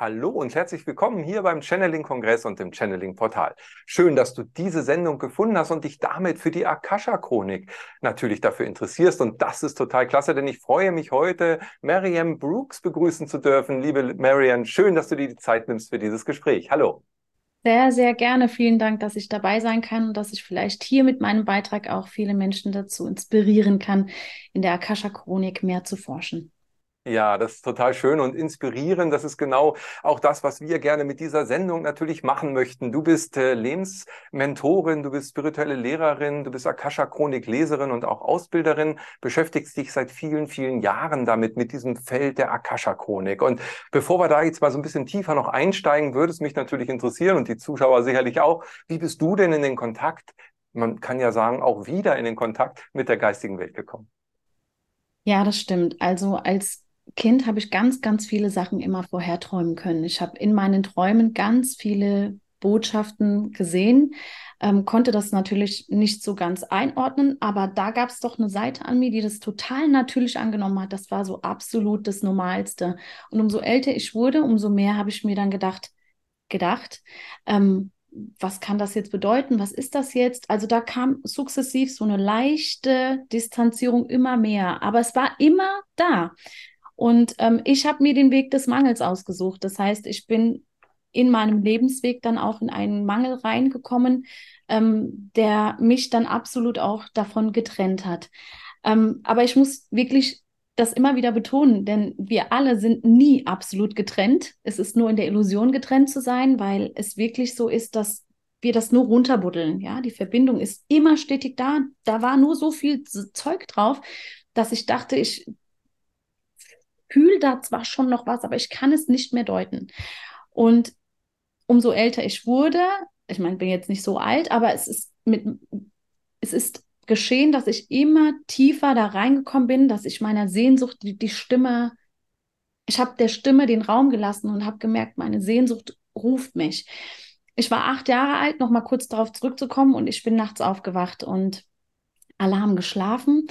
Hallo und herzlich willkommen hier beim Channeling-Kongress und dem Channeling-Portal. Schön, dass du diese Sendung gefunden hast und dich damit für die Akasha-Chronik natürlich dafür interessierst. Und das ist total klasse, denn ich freue mich heute, Marianne Brooks begrüßen zu dürfen. Liebe Marianne, schön, dass du dir die Zeit nimmst für dieses Gespräch. Hallo. Sehr, sehr gerne. Vielen Dank, dass ich dabei sein kann und dass ich vielleicht hier mit meinem Beitrag auch viele Menschen dazu inspirieren kann, in der Akasha-Chronik mehr zu forschen. Ja, das ist total schön und inspirierend. Das ist genau auch das, was wir gerne mit dieser Sendung natürlich machen möchten. Du bist äh, Lebensmentorin, du bist spirituelle Lehrerin, du bist Akasha-Chronik-Leserin und auch Ausbilderin, beschäftigst dich seit vielen, vielen Jahren damit, mit diesem Feld der Akasha-Chronik. Und bevor wir da jetzt mal so ein bisschen tiefer noch einsteigen, würde es mich natürlich interessieren und die Zuschauer sicherlich auch, wie bist du denn in den Kontakt, man kann ja sagen, auch wieder in den Kontakt mit der geistigen Welt gekommen? Ja, das stimmt. Also als Kind habe ich ganz, ganz viele Sachen immer vorher träumen können. Ich habe in meinen Träumen ganz viele Botschaften gesehen, ähm, konnte das natürlich nicht so ganz einordnen, aber da gab es doch eine Seite an mir, die das total natürlich angenommen hat. Das war so absolut das Normalste. Und umso älter ich wurde, umso mehr habe ich mir dann gedacht, gedacht, ähm, was kann das jetzt bedeuten? Was ist das jetzt? Also da kam sukzessiv so eine leichte Distanzierung immer mehr, aber es war immer da. Und ähm, ich habe mir den Weg des Mangels ausgesucht. Das heißt, ich bin in meinem Lebensweg dann auch in einen Mangel reingekommen, ähm, der mich dann absolut auch davon getrennt hat. Ähm, aber ich muss wirklich das immer wieder betonen, denn wir alle sind nie absolut getrennt. Es ist nur in der Illusion getrennt zu sein, weil es wirklich so ist, dass wir das nur runterbuddeln. Ja, die Verbindung ist immer stetig da. Da war nur so viel Zeug drauf, dass ich dachte, ich fühle da zwar schon noch was, aber ich kann es nicht mehr deuten. Und umso älter ich wurde, ich meine, bin jetzt nicht so alt, aber es ist mit, es ist geschehen, dass ich immer tiefer da reingekommen bin, dass ich meiner Sehnsucht die, die Stimme, ich habe der Stimme den Raum gelassen und habe gemerkt, meine Sehnsucht ruft mich. Ich war acht Jahre alt, noch mal kurz darauf zurückzukommen und ich bin nachts aufgewacht und haben geschlafen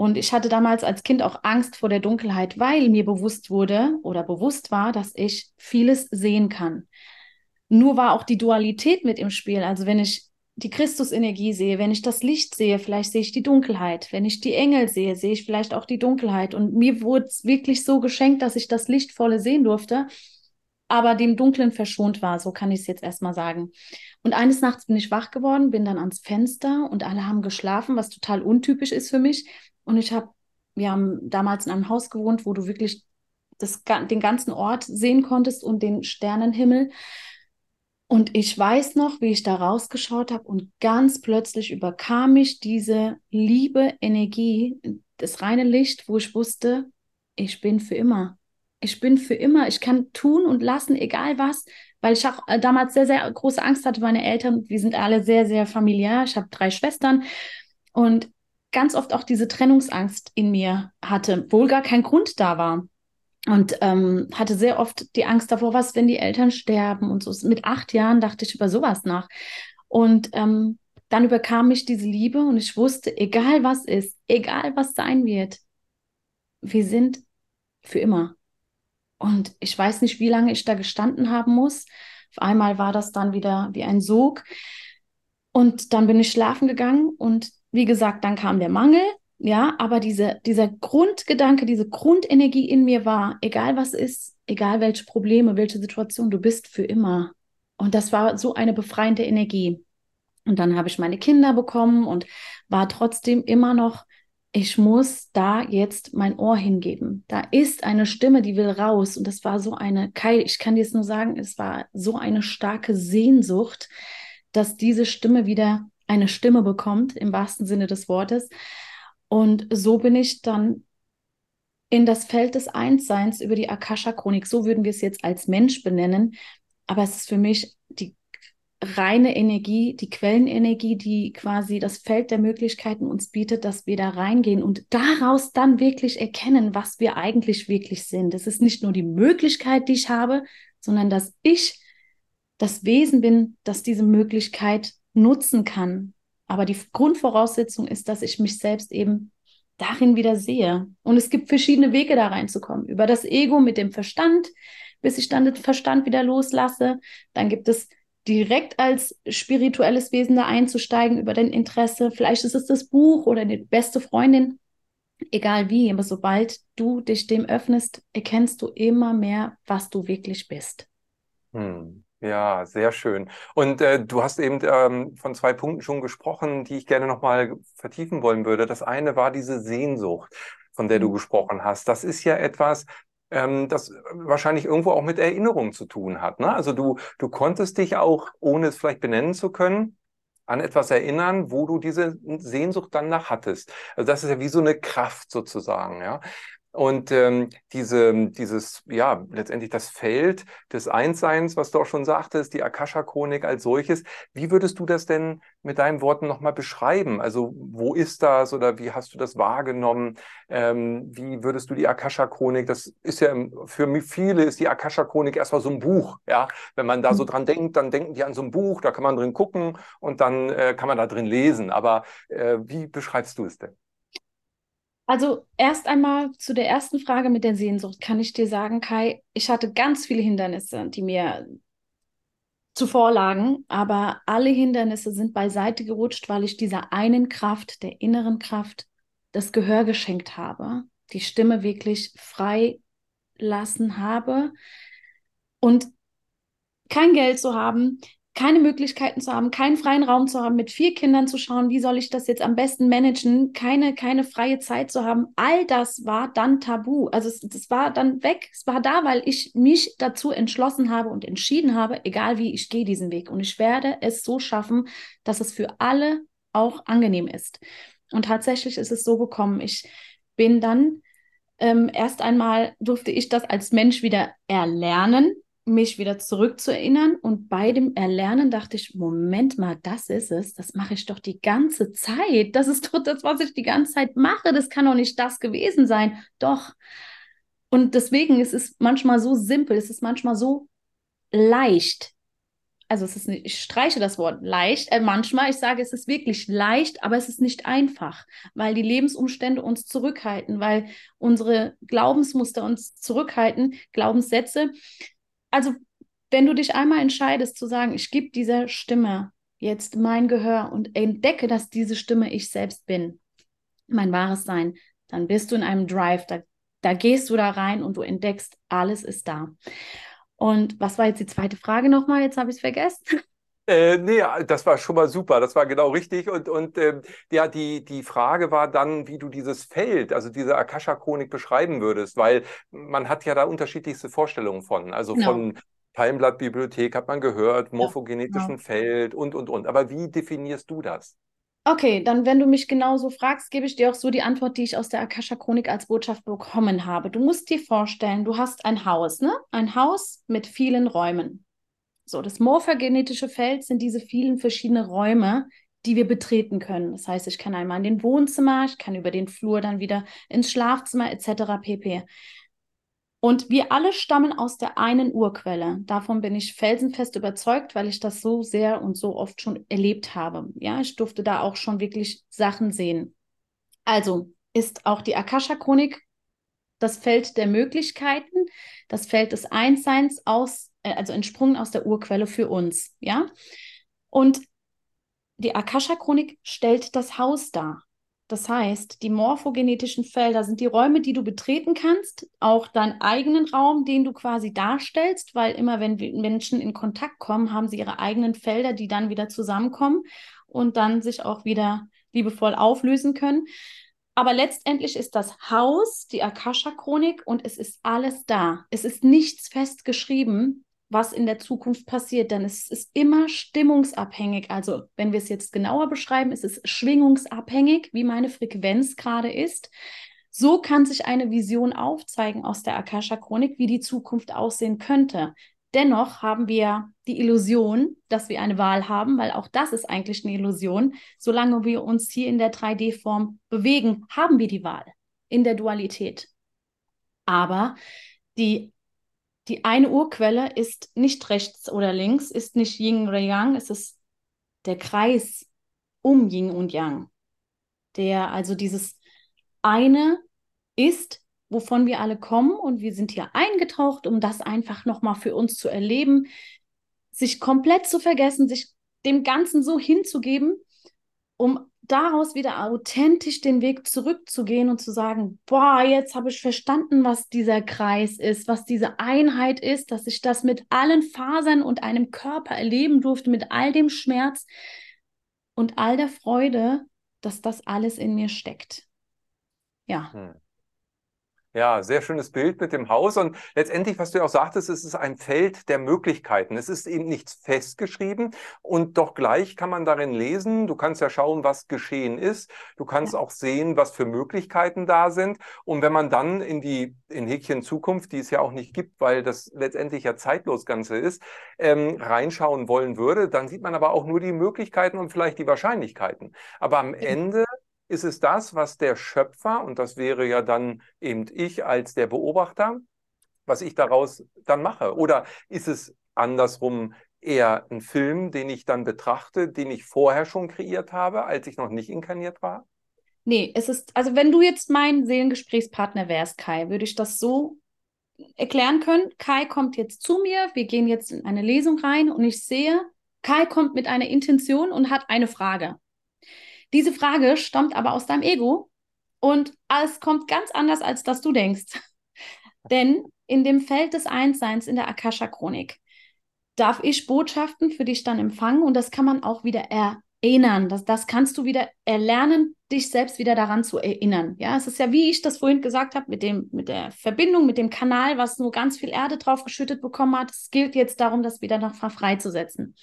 und ich hatte damals als Kind auch Angst vor der Dunkelheit, weil mir bewusst wurde oder bewusst war, dass ich vieles sehen kann. Nur war auch die Dualität mit im Spiel. Also wenn ich die Christusenergie sehe, wenn ich das Licht sehe, vielleicht sehe ich die Dunkelheit. Wenn ich die Engel sehe, sehe ich vielleicht auch die Dunkelheit. Und mir wurde es wirklich so geschenkt, dass ich das Lichtvolle sehen durfte, aber dem Dunklen verschont war. So kann ich es jetzt erstmal sagen. Und eines Nachts bin ich wach geworden, bin dann ans Fenster und alle haben geschlafen, was total untypisch ist für mich. Und ich habe, wir haben damals in einem Haus gewohnt, wo du wirklich das, den ganzen Ort sehen konntest und den Sternenhimmel. Und ich weiß noch, wie ich da rausgeschaut habe und ganz plötzlich überkam mich diese liebe Energie, das reine Licht, wo ich wusste, ich bin für immer. Ich bin für immer. Ich kann tun und lassen, egal was, weil ich auch äh, damals sehr, sehr große Angst hatte. Meine Eltern, wir sind alle sehr, sehr familiär. Ich habe drei Schwestern und ganz oft auch diese Trennungsangst in mir hatte, obwohl gar kein Grund da war. Und ähm, hatte sehr oft die Angst davor, was, wenn die Eltern sterben und so. Mit acht Jahren dachte ich über sowas nach. Und ähm, dann überkam mich diese Liebe und ich wusste, egal was ist, egal was sein wird, wir sind für immer. Und ich weiß nicht, wie lange ich da gestanden haben muss. Auf einmal war das dann wieder wie ein Sog. Und dann bin ich schlafen gegangen und wie gesagt, dann kam der Mangel, ja, aber diese, dieser Grundgedanke, diese Grundenergie in mir war, egal was ist, egal welche Probleme, welche Situation, du bist für immer. Und das war so eine befreiende Energie. Und dann habe ich meine Kinder bekommen und war trotzdem immer noch, ich muss da jetzt mein Ohr hingeben. Da ist eine Stimme, die will raus. Und das war so eine, ich kann dir es nur sagen, es war so eine starke Sehnsucht, dass diese Stimme wieder eine Stimme bekommt, im wahrsten Sinne des Wortes. Und so bin ich dann in das Feld des Einsseins über die Akasha-Chronik, so würden wir es jetzt als Mensch benennen. Aber es ist für mich die reine Energie, die Quellenenergie, die quasi das Feld der Möglichkeiten uns bietet, dass wir da reingehen und daraus dann wirklich erkennen, was wir eigentlich wirklich sind. Es ist nicht nur die Möglichkeit, die ich habe, sondern dass ich das Wesen bin, das diese Möglichkeit nutzen kann. Aber die Grundvoraussetzung ist, dass ich mich selbst eben darin wieder sehe. Und es gibt verschiedene Wege, da reinzukommen. Über das Ego mit dem Verstand, bis ich dann den Verstand wieder loslasse. Dann gibt es direkt als spirituelles Wesen da einzusteigen über dein Interesse. Vielleicht ist es das Buch oder die beste Freundin, egal wie, aber sobald du dich dem öffnest, erkennst du immer mehr, was du wirklich bist. Hm. Ja, sehr schön. Und äh, du hast eben ähm, von zwei Punkten schon gesprochen, die ich gerne nochmal vertiefen wollen würde. Das eine war diese Sehnsucht, von der du mhm. gesprochen hast. Das ist ja etwas, ähm, das wahrscheinlich irgendwo auch mit Erinnerung zu tun hat. Ne? Also du, du konntest dich auch, ohne es vielleicht benennen zu können, an etwas erinnern, wo du diese Sehnsucht dann nach hattest. Also das ist ja wie so eine Kraft sozusagen, ja. Und ähm, diese, dieses, ja, letztendlich das Feld des Einsseins, was du auch schon sagtest, die Akasha-Chronik als solches, wie würdest du das denn mit deinen Worten nochmal beschreiben? Also wo ist das oder wie hast du das wahrgenommen? Ähm, wie würdest du die Akasha-Chronik, das ist ja für viele ist die Akasha-Chronik erstmal so ein Buch, ja. Wenn man da so mhm. dran denkt, dann denken die an so ein Buch, da kann man drin gucken und dann äh, kann man da drin lesen. Aber äh, wie beschreibst du es denn? Also erst einmal zu der ersten Frage mit der Sehnsucht kann ich dir sagen, Kai, ich hatte ganz viele Hindernisse, die mir zuvor lagen, aber alle Hindernisse sind beiseite gerutscht, weil ich dieser einen Kraft, der inneren Kraft, das Gehör geschenkt habe, die Stimme wirklich frei lassen habe. Und kein Geld zu haben, keine Möglichkeiten zu haben, keinen freien Raum zu haben, mit vier Kindern zu schauen, wie soll ich das jetzt am besten managen, keine, keine freie Zeit zu haben, all das war dann tabu. Also es, das war dann weg. Es war da, weil ich mich dazu entschlossen habe und entschieden habe, egal wie, ich gehe diesen Weg. Und ich werde es so schaffen, dass es für alle auch angenehm ist. Und tatsächlich ist es so gekommen. Ich bin dann ähm, erst einmal durfte ich das als Mensch wieder erlernen, mich wieder zurückzuerinnern. Und bei dem Erlernen dachte ich, Moment mal, das ist es. Das mache ich doch die ganze Zeit. Das ist doch das, was ich die ganze Zeit mache. Das kann doch nicht das gewesen sein. Doch. Und deswegen ist es manchmal so simpel, es ist manchmal so leicht. Also es ist nicht, ich streiche das Wort leicht, äh, manchmal, ich sage, es ist wirklich leicht, aber es ist nicht einfach, weil die Lebensumstände uns zurückhalten, weil unsere Glaubensmuster uns zurückhalten, Glaubenssätze, also wenn du dich einmal entscheidest zu sagen, ich gebe dieser Stimme jetzt mein Gehör und entdecke, dass diese Stimme ich selbst bin, mein wahres Sein, dann bist du in einem Drive, da, da gehst du da rein und du entdeckst, alles ist da. Und was war jetzt die zweite Frage nochmal? Jetzt habe ich es vergessen. Äh, nee, das war schon mal super, das war genau richtig. Und, und äh, ja, die, die Frage war dann, wie du dieses Feld, also diese Akasha-Chronik beschreiben würdest, weil man hat ja da unterschiedlichste Vorstellungen von. Also genau. von Palmblattbibliothek hat man gehört, morphogenetischen ja, genau. Feld und, und, und. Aber wie definierst du das? Okay, dann wenn du mich genauso fragst, gebe ich dir auch so die Antwort, die ich aus der Akasha-Chronik als Botschaft bekommen habe. Du musst dir vorstellen, du hast ein Haus, ne? Ein Haus mit vielen Räumen. So, das morphogenetische Feld sind diese vielen verschiedenen Räume, die wir betreten können. Das heißt, ich kann einmal in den Wohnzimmer, ich kann über den Flur dann wieder ins Schlafzimmer etc. pp. Und wir alle stammen aus der einen Urquelle. Davon bin ich felsenfest überzeugt, weil ich das so sehr und so oft schon erlebt habe. Ja, ich durfte da auch schon wirklich Sachen sehen. Also ist auch die Akasha-Chronik das Feld der Möglichkeiten, das Feld des Einsseins aus also entsprungen aus der Urquelle für uns, ja. Und die Akasha-Chronik stellt das Haus dar. Das heißt, die morphogenetischen Felder sind die Räume, die du betreten kannst, auch deinen eigenen Raum, den du quasi darstellst, weil immer wenn Menschen in Kontakt kommen, haben sie ihre eigenen Felder, die dann wieder zusammenkommen und dann sich auch wieder liebevoll auflösen können. Aber letztendlich ist das Haus die Akasha-Chronik und es ist alles da. Es ist nichts festgeschrieben was in der Zukunft passiert, denn es ist immer stimmungsabhängig. Also wenn wir es jetzt genauer beschreiben, ist es schwingungsabhängig, wie meine Frequenz gerade ist. So kann sich eine Vision aufzeigen aus der Akasha-Chronik, wie die Zukunft aussehen könnte. Dennoch haben wir die Illusion, dass wir eine Wahl haben, weil auch das ist eigentlich eine Illusion. Solange wir uns hier in der 3D-Form bewegen, haben wir die Wahl in der Dualität. Aber die, die eine Urquelle ist nicht rechts oder links, ist nicht Yin oder Yang, es ist der Kreis um Yin und Yang. Der also dieses eine ist, wovon wir alle kommen und wir sind hier eingetaucht, um das einfach nochmal für uns zu erleben, sich komplett zu vergessen, sich dem Ganzen so hinzugeben, um daraus wieder authentisch den Weg zurückzugehen und zu sagen, boah, jetzt habe ich verstanden, was dieser Kreis ist, was diese Einheit ist, dass ich das mit allen Fasern und einem Körper erleben durfte, mit all dem Schmerz und all der Freude, dass das alles in mir steckt. Ja. Hm. Ja, sehr schönes Bild mit dem Haus. Und letztendlich, was du ja auch sagtest, es ist ein Feld der Möglichkeiten. Es ist eben nichts festgeschrieben und doch gleich kann man darin lesen. Du kannst ja schauen, was geschehen ist. Du kannst ja. auch sehen, was für Möglichkeiten da sind. Und wenn man dann in die, in Häkchen Zukunft, die es ja auch nicht gibt, weil das letztendlich ja zeitlos Ganze ist, ähm, reinschauen wollen würde, dann sieht man aber auch nur die Möglichkeiten und vielleicht die Wahrscheinlichkeiten. Aber am Ende ist es das, was der Schöpfer, und das wäre ja dann eben ich als der Beobachter, was ich daraus dann mache? Oder ist es andersrum eher ein Film, den ich dann betrachte, den ich vorher schon kreiert habe, als ich noch nicht inkarniert war? Nee, es ist, also wenn du jetzt mein Seelengesprächspartner wärst, Kai, würde ich das so erklären können. Kai kommt jetzt zu mir, wir gehen jetzt in eine Lesung rein und ich sehe, Kai kommt mit einer Intention und hat eine Frage. Diese Frage stammt aber aus deinem Ego und es kommt ganz anders, als dass du denkst. Denn in dem Feld des Einsseins in der Akasha-Chronik darf ich Botschaften für dich dann empfangen und das kann man auch wieder erinnern. Das, das kannst du wieder erlernen, dich selbst wieder daran zu erinnern. Ja, es ist ja, wie ich das vorhin gesagt habe, mit, dem, mit der Verbindung, mit dem Kanal, was nur ganz viel Erde draufgeschüttet bekommen hat. Es gilt jetzt darum, das wieder noch freizusetzen.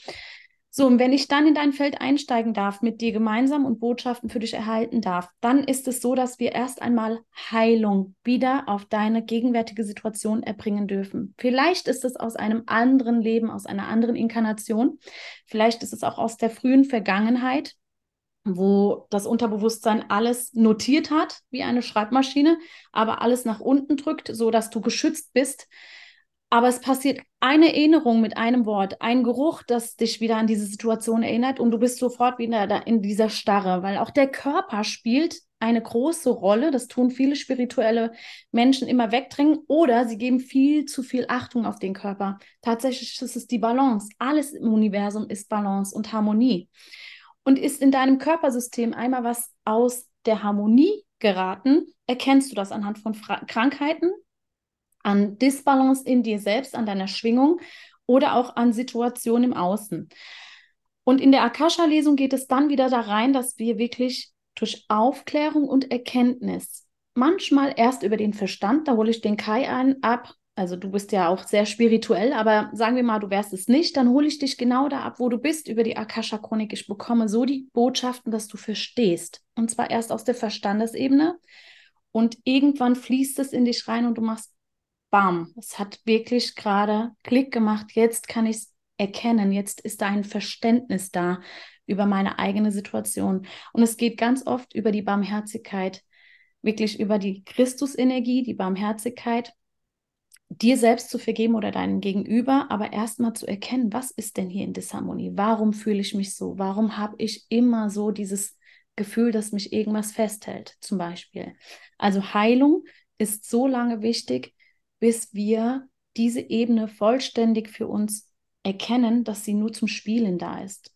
So, und wenn ich dann in dein Feld einsteigen darf, mit dir gemeinsam und Botschaften für dich erhalten darf, dann ist es so, dass wir erst einmal Heilung wieder auf deine gegenwärtige Situation erbringen dürfen. Vielleicht ist es aus einem anderen Leben, aus einer anderen Inkarnation. Vielleicht ist es auch aus der frühen Vergangenheit, wo das Unterbewusstsein alles notiert hat, wie eine Schreibmaschine, aber alles nach unten drückt, so dass du geschützt bist aber es passiert eine Erinnerung mit einem Wort, ein Geruch, das dich wieder an diese Situation erinnert und du bist sofort wieder in dieser Starre, weil auch der Körper spielt eine große Rolle. Das tun viele spirituelle Menschen immer wegdrängen oder sie geben viel zu viel Achtung auf den Körper. Tatsächlich ist es die Balance. Alles im Universum ist Balance und Harmonie. Und ist in deinem Körpersystem einmal was aus der Harmonie geraten, erkennst du das anhand von Fra Krankheiten, an Disbalance in dir selbst, an deiner Schwingung oder auch an Situationen im Außen. Und in der Akasha-Lesung geht es dann wieder da rein, dass wir wirklich durch Aufklärung und Erkenntnis, manchmal erst über den Verstand, da hole ich den Kai ein, ab, also du bist ja auch sehr spirituell, aber sagen wir mal, du wärst es nicht, dann hole ich dich genau da ab, wo du bist, über die Akasha-Chronik. Ich bekomme so die Botschaften, dass du verstehst. Und zwar erst aus der Verstandesebene. Und irgendwann fließt es in dich rein und du machst bam, es hat wirklich gerade Klick gemacht. Jetzt kann ich es erkennen. Jetzt ist da ein Verständnis da über meine eigene Situation. Und es geht ganz oft über die Barmherzigkeit, wirklich über die Christusenergie, die Barmherzigkeit, dir selbst zu vergeben oder deinem Gegenüber, aber erstmal zu erkennen, was ist denn hier in Disharmonie? Warum fühle ich mich so? Warum habe ich immer so dieses Gefühl, dass mich irgendwas festhält, zum Beispiel? Also Heilung ist so lange wichtig, bis wir diese Ebene vollständig für uns erkennen, dass sie nur zum Spielen da ist.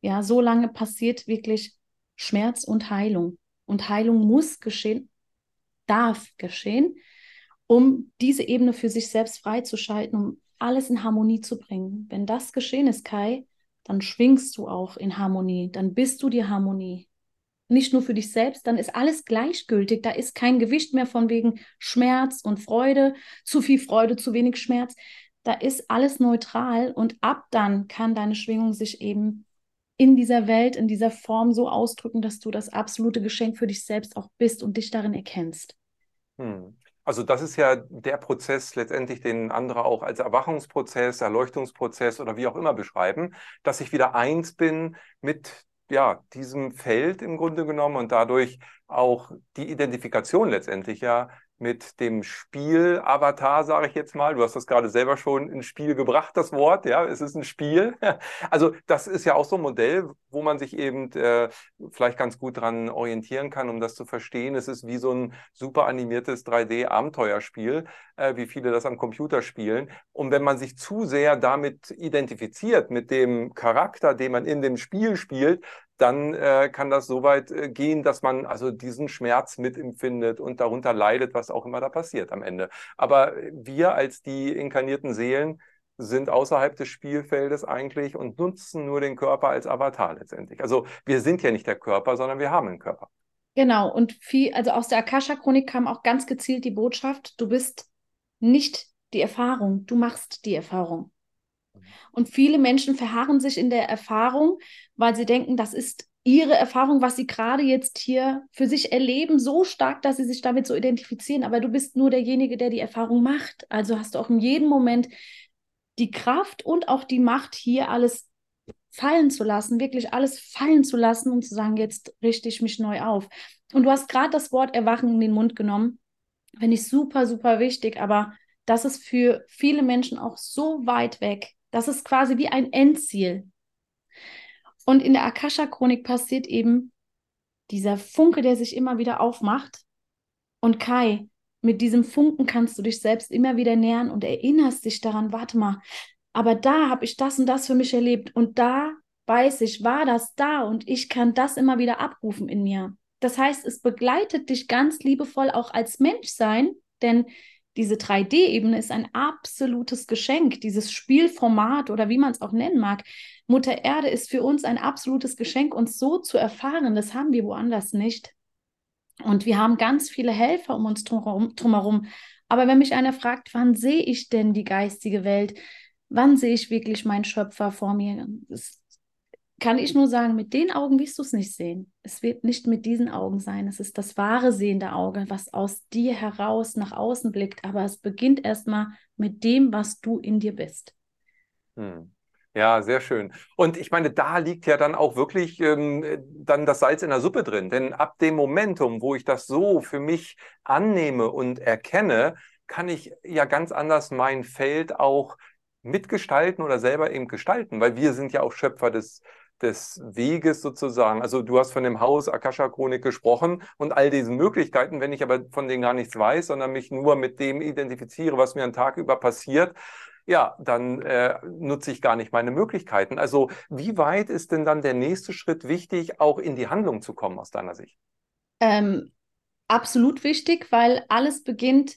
Ja, so lange passiert wirklich Schmerz und Heilung. Und Heilung muss geschehen, darf geschehen, um diese Ebene für sich selbst freizuschalten, um alles in Harmonie zu bringen. Wenn das geschehen ist, Kai, dann schwingst du auch in Harmonie, dann bist du die Harmonie nicht nur für dich selbst, dann ist alles gleichgültig. Da ist kein Gewicht mehr von wegen Schmerz und Freude, zu viel Freude, zu wenig Schmerz. Da ist alles neutral und ab dann kann deine Schwingung sich eben in dieser Welt, in dieser Form so ausdrücken, dass du das absolute Geschenk für dich selbst auch bist und dich darin erkennst. Hm. Also das ist ja der Prozess letztendlich, den andere auch als Erwachungsprozess, Erleuchtungsprozess oder wie auch immer beschreiben, dass ich wieder eins bin mit ja, diesem Feld im Grunde genommen und dadurch auch die Identifikation letztendlich ja mit dem Spiel-Avatar, sage ich jetzt mal. Du hast das gerade selber schon ins Spiel gebracht, das Wort. Ja, es ist ein Spiel. Also das ist ja auch so ein Modell, wo man sich eben äh, vielleicht ganz gut dran orientieren kann, um das zu verstehen. Es ist wie so ein super animiertes 3D-Abenteuerspiel, äh, wie viele das am Computer spielen. Und wenn man sich zu sehr damit identifiziert, mit dem Charakter, den man in dem Spiel spielt, dann äh, kann das so weit äh, gehen, dass man also diesen Schmerz mitempfindet und darunter leidet, was auch immer da passiert am Ende. Aber wir als die inkarnierten Seelen sind außerhalb des Spielfeldes eigentlich und nutzen nur den Körper als Avatar letztendlich. Also wir sind ja nicht der Körper, sondern wir haben einen Körper. Genau, und viel, also aus der Akasha-Chronik kam auch ganz gezielt die Botschaft, du bist nicht die Erfahrung, du machst die Erfahrung. Und viele Menschen verharren sich in der Erfahrung, weil sie denken, das ist ihre Erfahrung, was sie gerade jetzt hier für sich erleben, so stark, dass sie sich damit so identifizieren. Aber du bist nur derjenige, der die Erfahrung macht. Also hast du auch in jedem Moment die Kraft und auch die Macht, hier alles fallen zu lassen, wirklich alles fallen zu lassen und zu sagen, jetzt richte ich mich neu auf. Und du hast gerade das Wort Erwachen in den Mund genommen. Finde ich super, super wichtig, aber das ist für viele Menschen auch so weit weg. Das ist quasi wie ein Endziel. Und in der Akasha-Chronik passiert eben dieser Funke, der sich immer wieder aufmacht. Und Kai, mit diesem Funken kannst du dich selbst immer wieder nähern und erinnerst dich daran, warte mal, aber da habe ich das und das für mich erlebt und da weiß ich, war das da und ich kann das immer wieder abrufen in mir. Das heißt, es begleitet dich ganz liebevoll auch als Mensch sein, denn diese 3D-Ebene ist ein absolutes Geschenk, dieses Spielformat oder wie man es auch nennen mag. Mutter Erde ist für uns ein absolutes Geschenk, uns so zu erfahren. Das haben wir woanders nicht. Und wir haben ganz viele Helfer um uns drumherum. drumherum. Aber wenn mich einer fragt, wann sehe ich denn die geistige Welt? Wann sehe ich wirklich meinen Schöpfer vor mir? Das kann ich nur sagen, mit den Augen wirst du es nicht sehen. Es wird nicht mit diesen Augen sein. Es ist das wahre sehende Auge, was aus dir heraus nach außen blickt. Aber es beginnt erstmal mit dem, was du in dir bist. Hm. Ja, sehr schön. Und ich meine, da liegt ja dann auch wirklich ähm, dann das Salz in der Suppe drin. Denn ab dem Momentum, wo ich das so für mich annehme und erkenne, kann ich ja ganz anders mein Feld auch mitgestalten oder selber eben gestalten, weil wir sind ja auch Schöpfer des, des Weges sozusagen. Also du hast von dem Haus Akasha Chronik gesprochen und all diesen Möglichkeiten. Wenn ich aber von denen gar nichts weiß, sondern mich nur mit dem identifiziere, was mir einen Tag über passiert, ja, dann äh, nutze ich gar nicht meine Möglichkeiten. Also wie weit ist denn dann der nächste Schritt wichtig, auch in die Handlung zu kommen aus deiner Sicht? Ähm, absolut wichtig, weil alles beginnt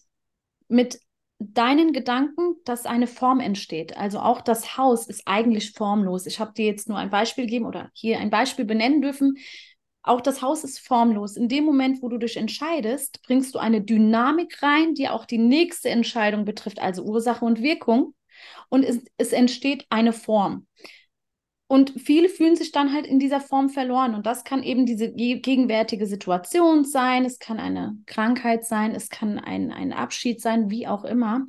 mit deinen Gedanken, dass eine Form entsteht. Also auch das Haus ist eigentlich formlos. Ich habe dir jetzt nur ein Beispiel gegeben oder hier ein Beispiel benennen dürfen. Auch das Haus ist formlos. In dem Moment, wo du dich entscheidest, bringst du eine Dynamik rein, die auch die nächste Entscheidung betrifft, also Ursache und Wirkung. Und es, es entsteht eine Form. Und viele fühlen sich dann halt in dieser Form verloren. Und das kann eben diese gegenwärtige Situation sein, es kann eine Krankheit sein, es kann ein, ein Abschied sein, wie auch immer.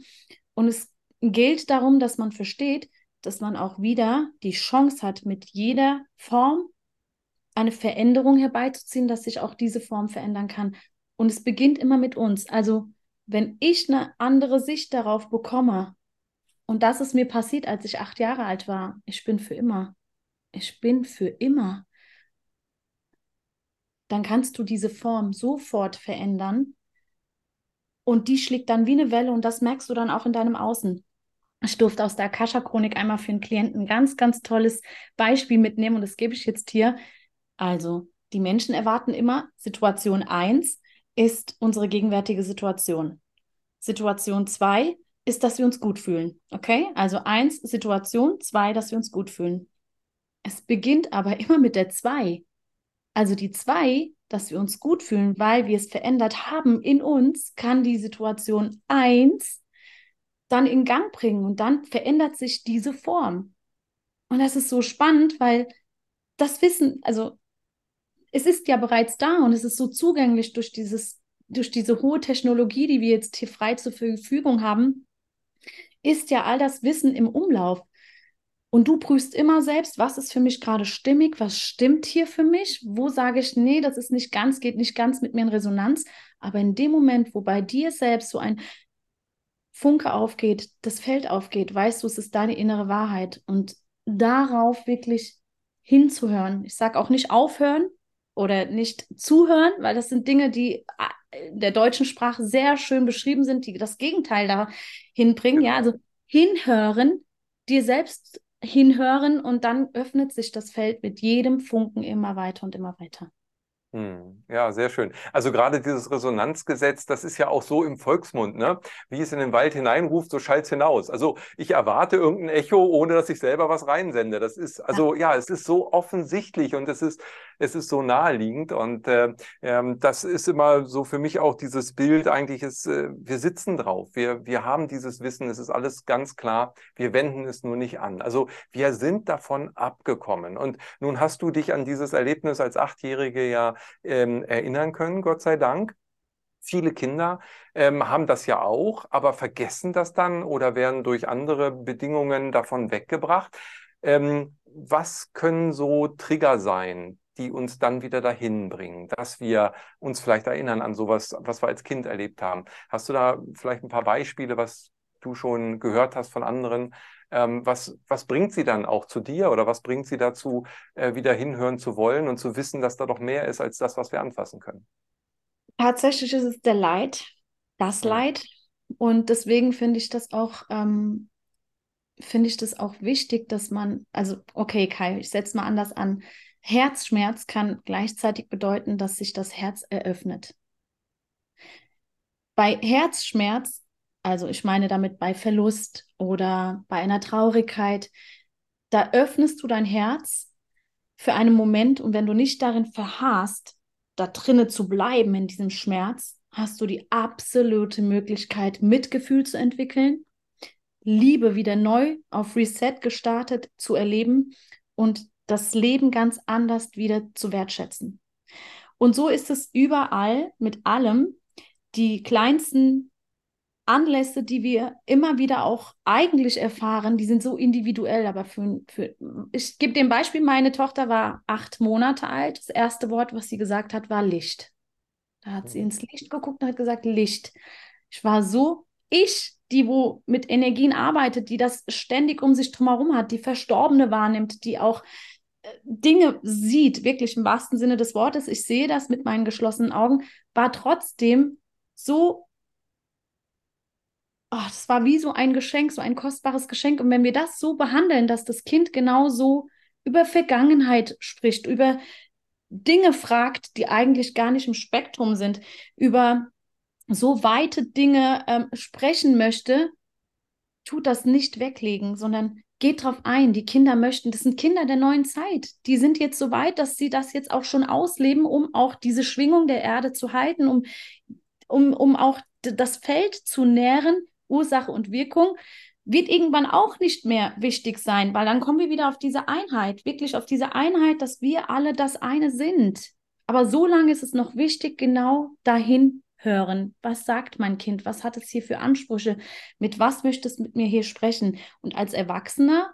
Und es gilt darum, dass man versteht, dass man auch wieder die Chance hat, mit jeder Form eine Veränderung herbeizuziehen, dass sich auch diese Form verändern kann. Und es beginnt immer mit uns. Also wenn ich eine andere Sicht darauf bekomme, und das ist mir passiert, als ich acht Jahre alt war, ich bin für immer ich bin für immer, dann kannst du diese Form sofort verändern und die schlägt dann wie eine Welle und das merkst du dann auch in deinem Außen. Ich durfte aus der Akasha-Chronik einmal für einen Klienten ein ganz, ganz tolles Beispiel mitnehmen und das gebe ich jetzt hier. Also, die Menschen erwarten immer, Situation 1 ist unsere gegenwärtige Situation. Situation 2 ist, dass wir uns gut fühlen. Okay? Also 1 Situation, 2, dass wir uns gut fühlen. Es beginnt aber immer mit der 2. Also die 2, dass wir uns gut fühlen, weil wir es verändert haben in uns, kann die Situation 1 dann in Gang bringen und dann verändert sich diese Form. Und das ist so spannend, weil das Wissen, also es ist ja bereits da und es ist so zugänglich durch dieses durch diese hohe Technologie, die wir jetzt hier frei zur Verfügung haben, ist ja all das Wissen im Umlauf. Und du prüfst immer selbst, was ist für mich gerade stimmig, was stimmt hier für mich, wo sage ich, nee, das ist nicht ganz, geht nicht ganz mit mir in Resonanz. Aber in dem Moment, wo bei dir selbst so ein Funke aufgeht, das Feld aufgeht, weißt du, es ist deine innere Wahrheit. Und darauf wirklich hinzuhören. Ich sage auch nicht aufhören oder nicht zuhören, weil das sind Dinge, die äh, in der deutschen Sprache sehr schön beschrieben sind, die das Gegenteil da hinbringen. Ja, also hinhören, dir selbst hinhören und dann öffnet sich das Feld mit jedem Funken immer weiter und immer weiter. Hm, ja, sehr schön. Also gerade dieses Resonanzgesetz, das ist ja auch so im Volksmund, ne? Wie es in den Wald hineinruft, so schallt es hinaus. Also ich erwarte irgendein Echo, ohne dass ich selber was reinsende. Das ist, also ja es ist so offensichtlich und es ist, es ist so naheliegend. Und äh, ähm, das ist immer so für mich auch dieses Bild, eigentlich ist, äh, wir sitzen drauf, wir, wir haben dieses Wissen, es ist alles ganz klar, wir wenden es nur nicht an. Also wir sind davon abgekommen. Und nun hast du dich an dieses Erlebnis als Achtjährige ja ähm, erinnern können, Gott sei Dank. Viele Kinder ähm, haben das ja auch, aber vergessen das dann oder werden durch andere Bedingungen davon weggebracht. Ähm, was können so Trigger sein, die uns dann wieder dahin bringen, dass wir uns vielleicht erinnern an sowas, was wir als Kind erlebt haben. Hast du da vielleicht ein paar Beispiele, was du schon gehört hast von anderen? Ähm, was, was bringt sie dann auch zu dir oder was bringt sie dazu, äh, wieder hinhören zu wollen und zu wissen, dass da doch mehr ist als das, was wir anfassen können? Tatsächlich ist es der Leid, das ja. Leid. Und deswegen finde ich das auch ähm, finde ich das auch wichtig, dass man, also okay, Kai, ich setze mal anders an. Herzschmerz kann gleichzeitig bedeuten, dass sich das Herz eröffnet. Bei Herzschmerz, also ich meine damit bei Verlust oder bei einer Traurigkeit, da öffnest du dein Herz für einen Moment und wenn du nicht darin verharrst, da drinne zu bleiben in diesem Schmerz, hast du die absolute Möglichkeit, Mitgefühl zu entwickeln, Liebe wieder neu auf Reset gestartet zu erleben und das Leben ganz anders wieder zu wertschätzen. Und so ist es überall mit allem. Die kleinsten Anlässe, die wir immer wieder auch eigentlich erfahren, die sind so individuell, aber für, für ich gebe dem Beispiel, meine Tochter war acht Monate alt. Das erste Wort, was sie gesagt hat, war Licht. Da hat sie ins Licht geguckt und hat gesagt, Licht. Ich war so, ich, die wo mit Energien arbeitet, die das ständig um sich drumherum hat, die Verstorbene wahrnimmt, die auch Dinge sieht, wirklich im wahrsten Sinne des Wortes, ich sehe das mit meinen geschlossenen Augen, war trotzdem so, oh, das war wie so ein Geschenk, so ein kostbares Geschenk. Und wenn wir das so behandeln, dass das Kind genauso über Vergangenheit spricht, über Dinge fragt, die eigentlich gar nicht im Spektrum sind, über so weite Dinge ähm, sprechen möchte, tut das nicht weglegen, sondern geht drauf ein. Die Kinder möchten, das sind Kinder der neuen Zeit. Die sind jetzt so weit, dass sie das jetzt auch schon ausleben, um auch diese Schwingung der Erde zu halten, um, um, um auch das Feld zu nähren, Ursache und Wirkung, wird irgendwann auch nicht mehr wichtig sein, weil dann kommen wir wieder auf diese Einheit, wirklich auf diese Einheit, dass wir alle das eine sind. Aber so lange ist es noch wichtig, genau dahin hören. Was sagt mein Kind? Was hat es hier für Ansprüche? Mit was möchte es mit mir hier sprechen? Und als Erwachsener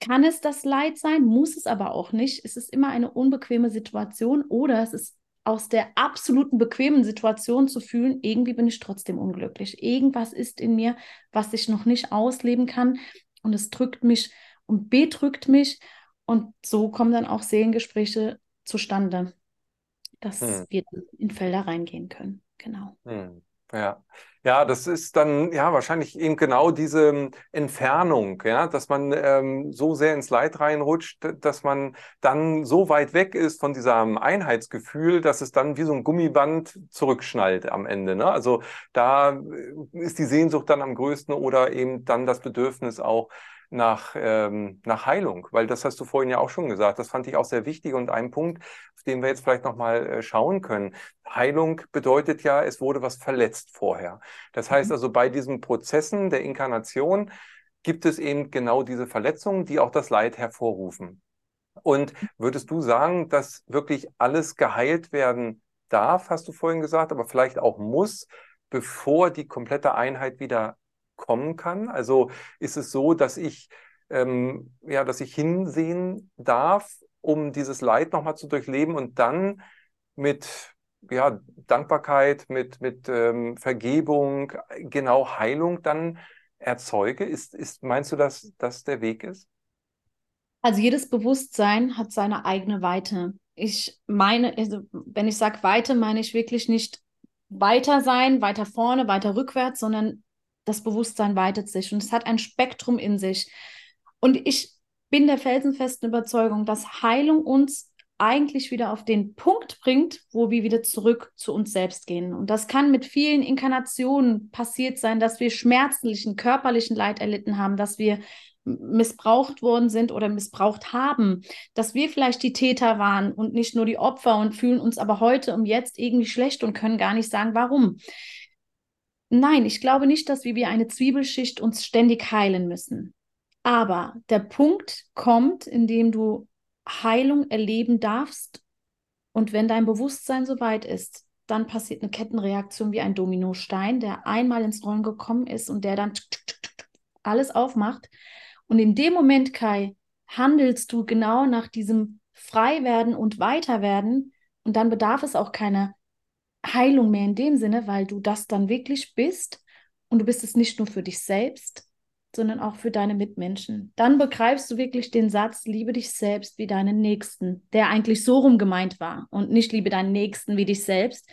kann es das Leid sein, muss es aber auch nicht. Es ist immer eine unbequeme Situation oder es ist aus der absoluten bequemen Situation zu fühlen, irgendwie bin ich trotzdem unglücklich. Irgendwas ist in mir, was ich noch nicht ausleben kann und es drückt mich und bedrückt mich und so kommen dann auch Seelengespräche zustande, dass hm. wir in Felder reingehen können. Genau. Hm. Ja. Ja, das ist dann ja wahrscheinlich eben genau diese ähm, Entfernung, ja, dass man ähm, so sehr ins Leid reinrutscht, dass man dann so weit weg ist von diesem Einheitsgefühl, dass es dann wie so ein Gummiband zurückschnallt am Ende. Ne? Also da äh, ist die Sehnsucht dann am größten oder eben dann das Bedürfnis auch nach, ähm, nach Heilung, weil das hast du vorhin ja auch schon gesagt. Das fand ich auch sehr wichtig und ein Punkt, auf den wir jetzt vielleicht nochmal äh, schauen können. Heilung bedeutet ja, es wurde was verletzt vorher. Das heißt mhm. also, bei diesen Prozessen der Inkarnation gibt es eben genau diese Verletzungen, die auch das Leid hervorrufen. Und würdest du sagen, dass wirklich alles geheilt werden darf, hast du vorhin gesagt, aber vielleicht auch muss, bevor die komplette Einheit wieder kommen kann? Also ist es so, dass ich ähm, ja, dass ich hinsehen darf, um dieses Leid nochmal zu durchleben und dann mit ja, Dankbarkeit, mit, mit ähm, Vergebung, genau Heilung dann erzeuge? Ist, ist, meinst du, dass das der Weg ist? Also jedes Bewusstsein hat seine eigene Weite. Ich meine, also wenn ich sage Weite, meine ich wirklich nicht weiter sein, weiter vorne, weiter rückwärts, sondern das Bewusstsein weitet sich und es hat ein Spektrum in sich. Und ich bin der felsenfesten Überzeugung, dass Heilung uns eigentlich wieder auf den Punkt bringt, wo wir wieder zurück zu uns selbst gehen. Und das kann mit vielen Inkarnationen passiert sein, dass wir schmerzlichen, körperlichen Leid erlitten haben, dass wir missbraucht worden sind oder missbraucht haben, dass wir vielleicht die Täter waren und nicht nur die Opfer und fühlen uns aber heute und jetzt irgendwie schlecht und können gar nicht sagen, warum. Nein, ich glaube nicht, dass wir wie eine Zwiebelschicht uns ständig heilen müssen. Aber der Punkt kommt, in dem du Heilung erleben darfst. Und wenn dein Bewusstsein soweit ist, dann passiert eine Kettenreaktion wie ein Dominostein, der einmal ins Rollen gekommen ist und der dann alles aufmacht. Und in dem Moment, Kai, handelst du genau nach diesem Freiwerden und Weiterwerden. Und dann bedarf es auch keiner Heilung mehr in dem Sinne, weil du das dann wirklich bist. Und du bist es nicht nur für dich selbst, sondern auch für deine Mitmenschen. Dann begreifst du wirklich den Satz, liebe dich selbst wie deinen Nächsten, der eigentlich so rum gemeint war und nicht liebe deinen Nächsten wie dich selbst.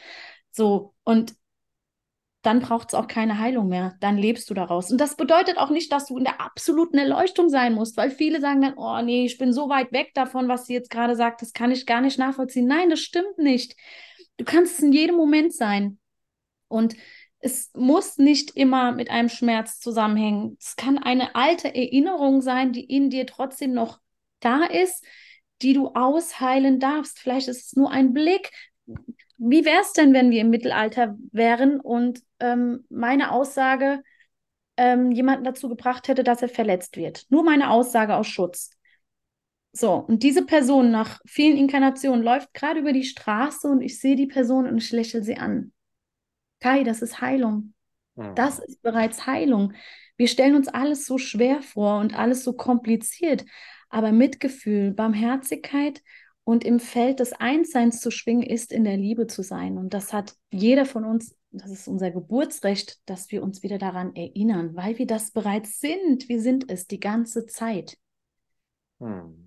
So, und dann braucht es auch keine Heilung mehr. Dann lebst du daraus. Und das bedeutet auch nicht, dass du in der absoluten Erleuchtung sein musst, weil viele sagen dann, oh nee, ich bin so weit weg davon, was sie jetzt gerade sagt, das kann ich gar nicht nachvollziehen. Nein, das stimmt nicht. Du kannst es in jedem Moment sein. Und es muss nicht immer mit einem Schmerz zusammenhängen. Es kann eine alte Erinnerung sein, die in dir trotzdem noch da ist, die du ausheilen darfst. Vielleicht ist es nur ein Blick. Wie wäre es denn, wenn wir im Mittelalter wären und ähm, meine Aussage ähm, jemanden dazu gebracht hätte, dass er verletzt wird? Nur meine Aussage aus Schutz. So, und diese Person nach vielen Inkarnationen läuft gerade über die Straße und ich sehe die Person und ich lächle sie an. Kai, das ist Heilung. Das ist bereits Heilung. Wir stellen uns alles so schwer vor und alles so kompliziert, aber Mitgefühl, Barmherzigkeit und im Feld des Einsseins zu schwingen, ist in der Liebe zu sein. Und das hat jeder von uns, das ist unser Geburtsrecht, dass wir uns wieder daran erinnern, weil wir das bereits sind. Wir sind es die ganze Zeit. Hm.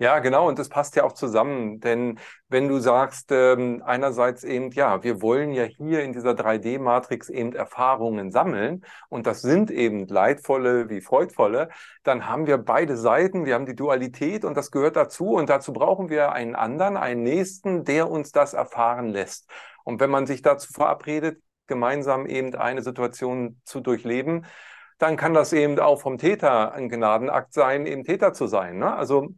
Ja, genau, und das passt ja auch zusammen, denn wenn du sagst, ähm, einerseits eben, ja, wir wollen ja hier in dieser 3D-Matrix eben Erfahrungen sammeln und das sind eben leidvolle wie freudvolle, dann haben wir beide Seiten, wir haben die Dualität und das gehört dazu und dazu brauchen wir einen anderen, einen Nächsten, der uns das erfahren lässt. Und wenn man sich dazu verabredet, gemeinsam eben eine Situation zu durchleben, dann kann das eben auch vom Täter ein Gnadenakt sein, eben Täter zu sein. Ne? Also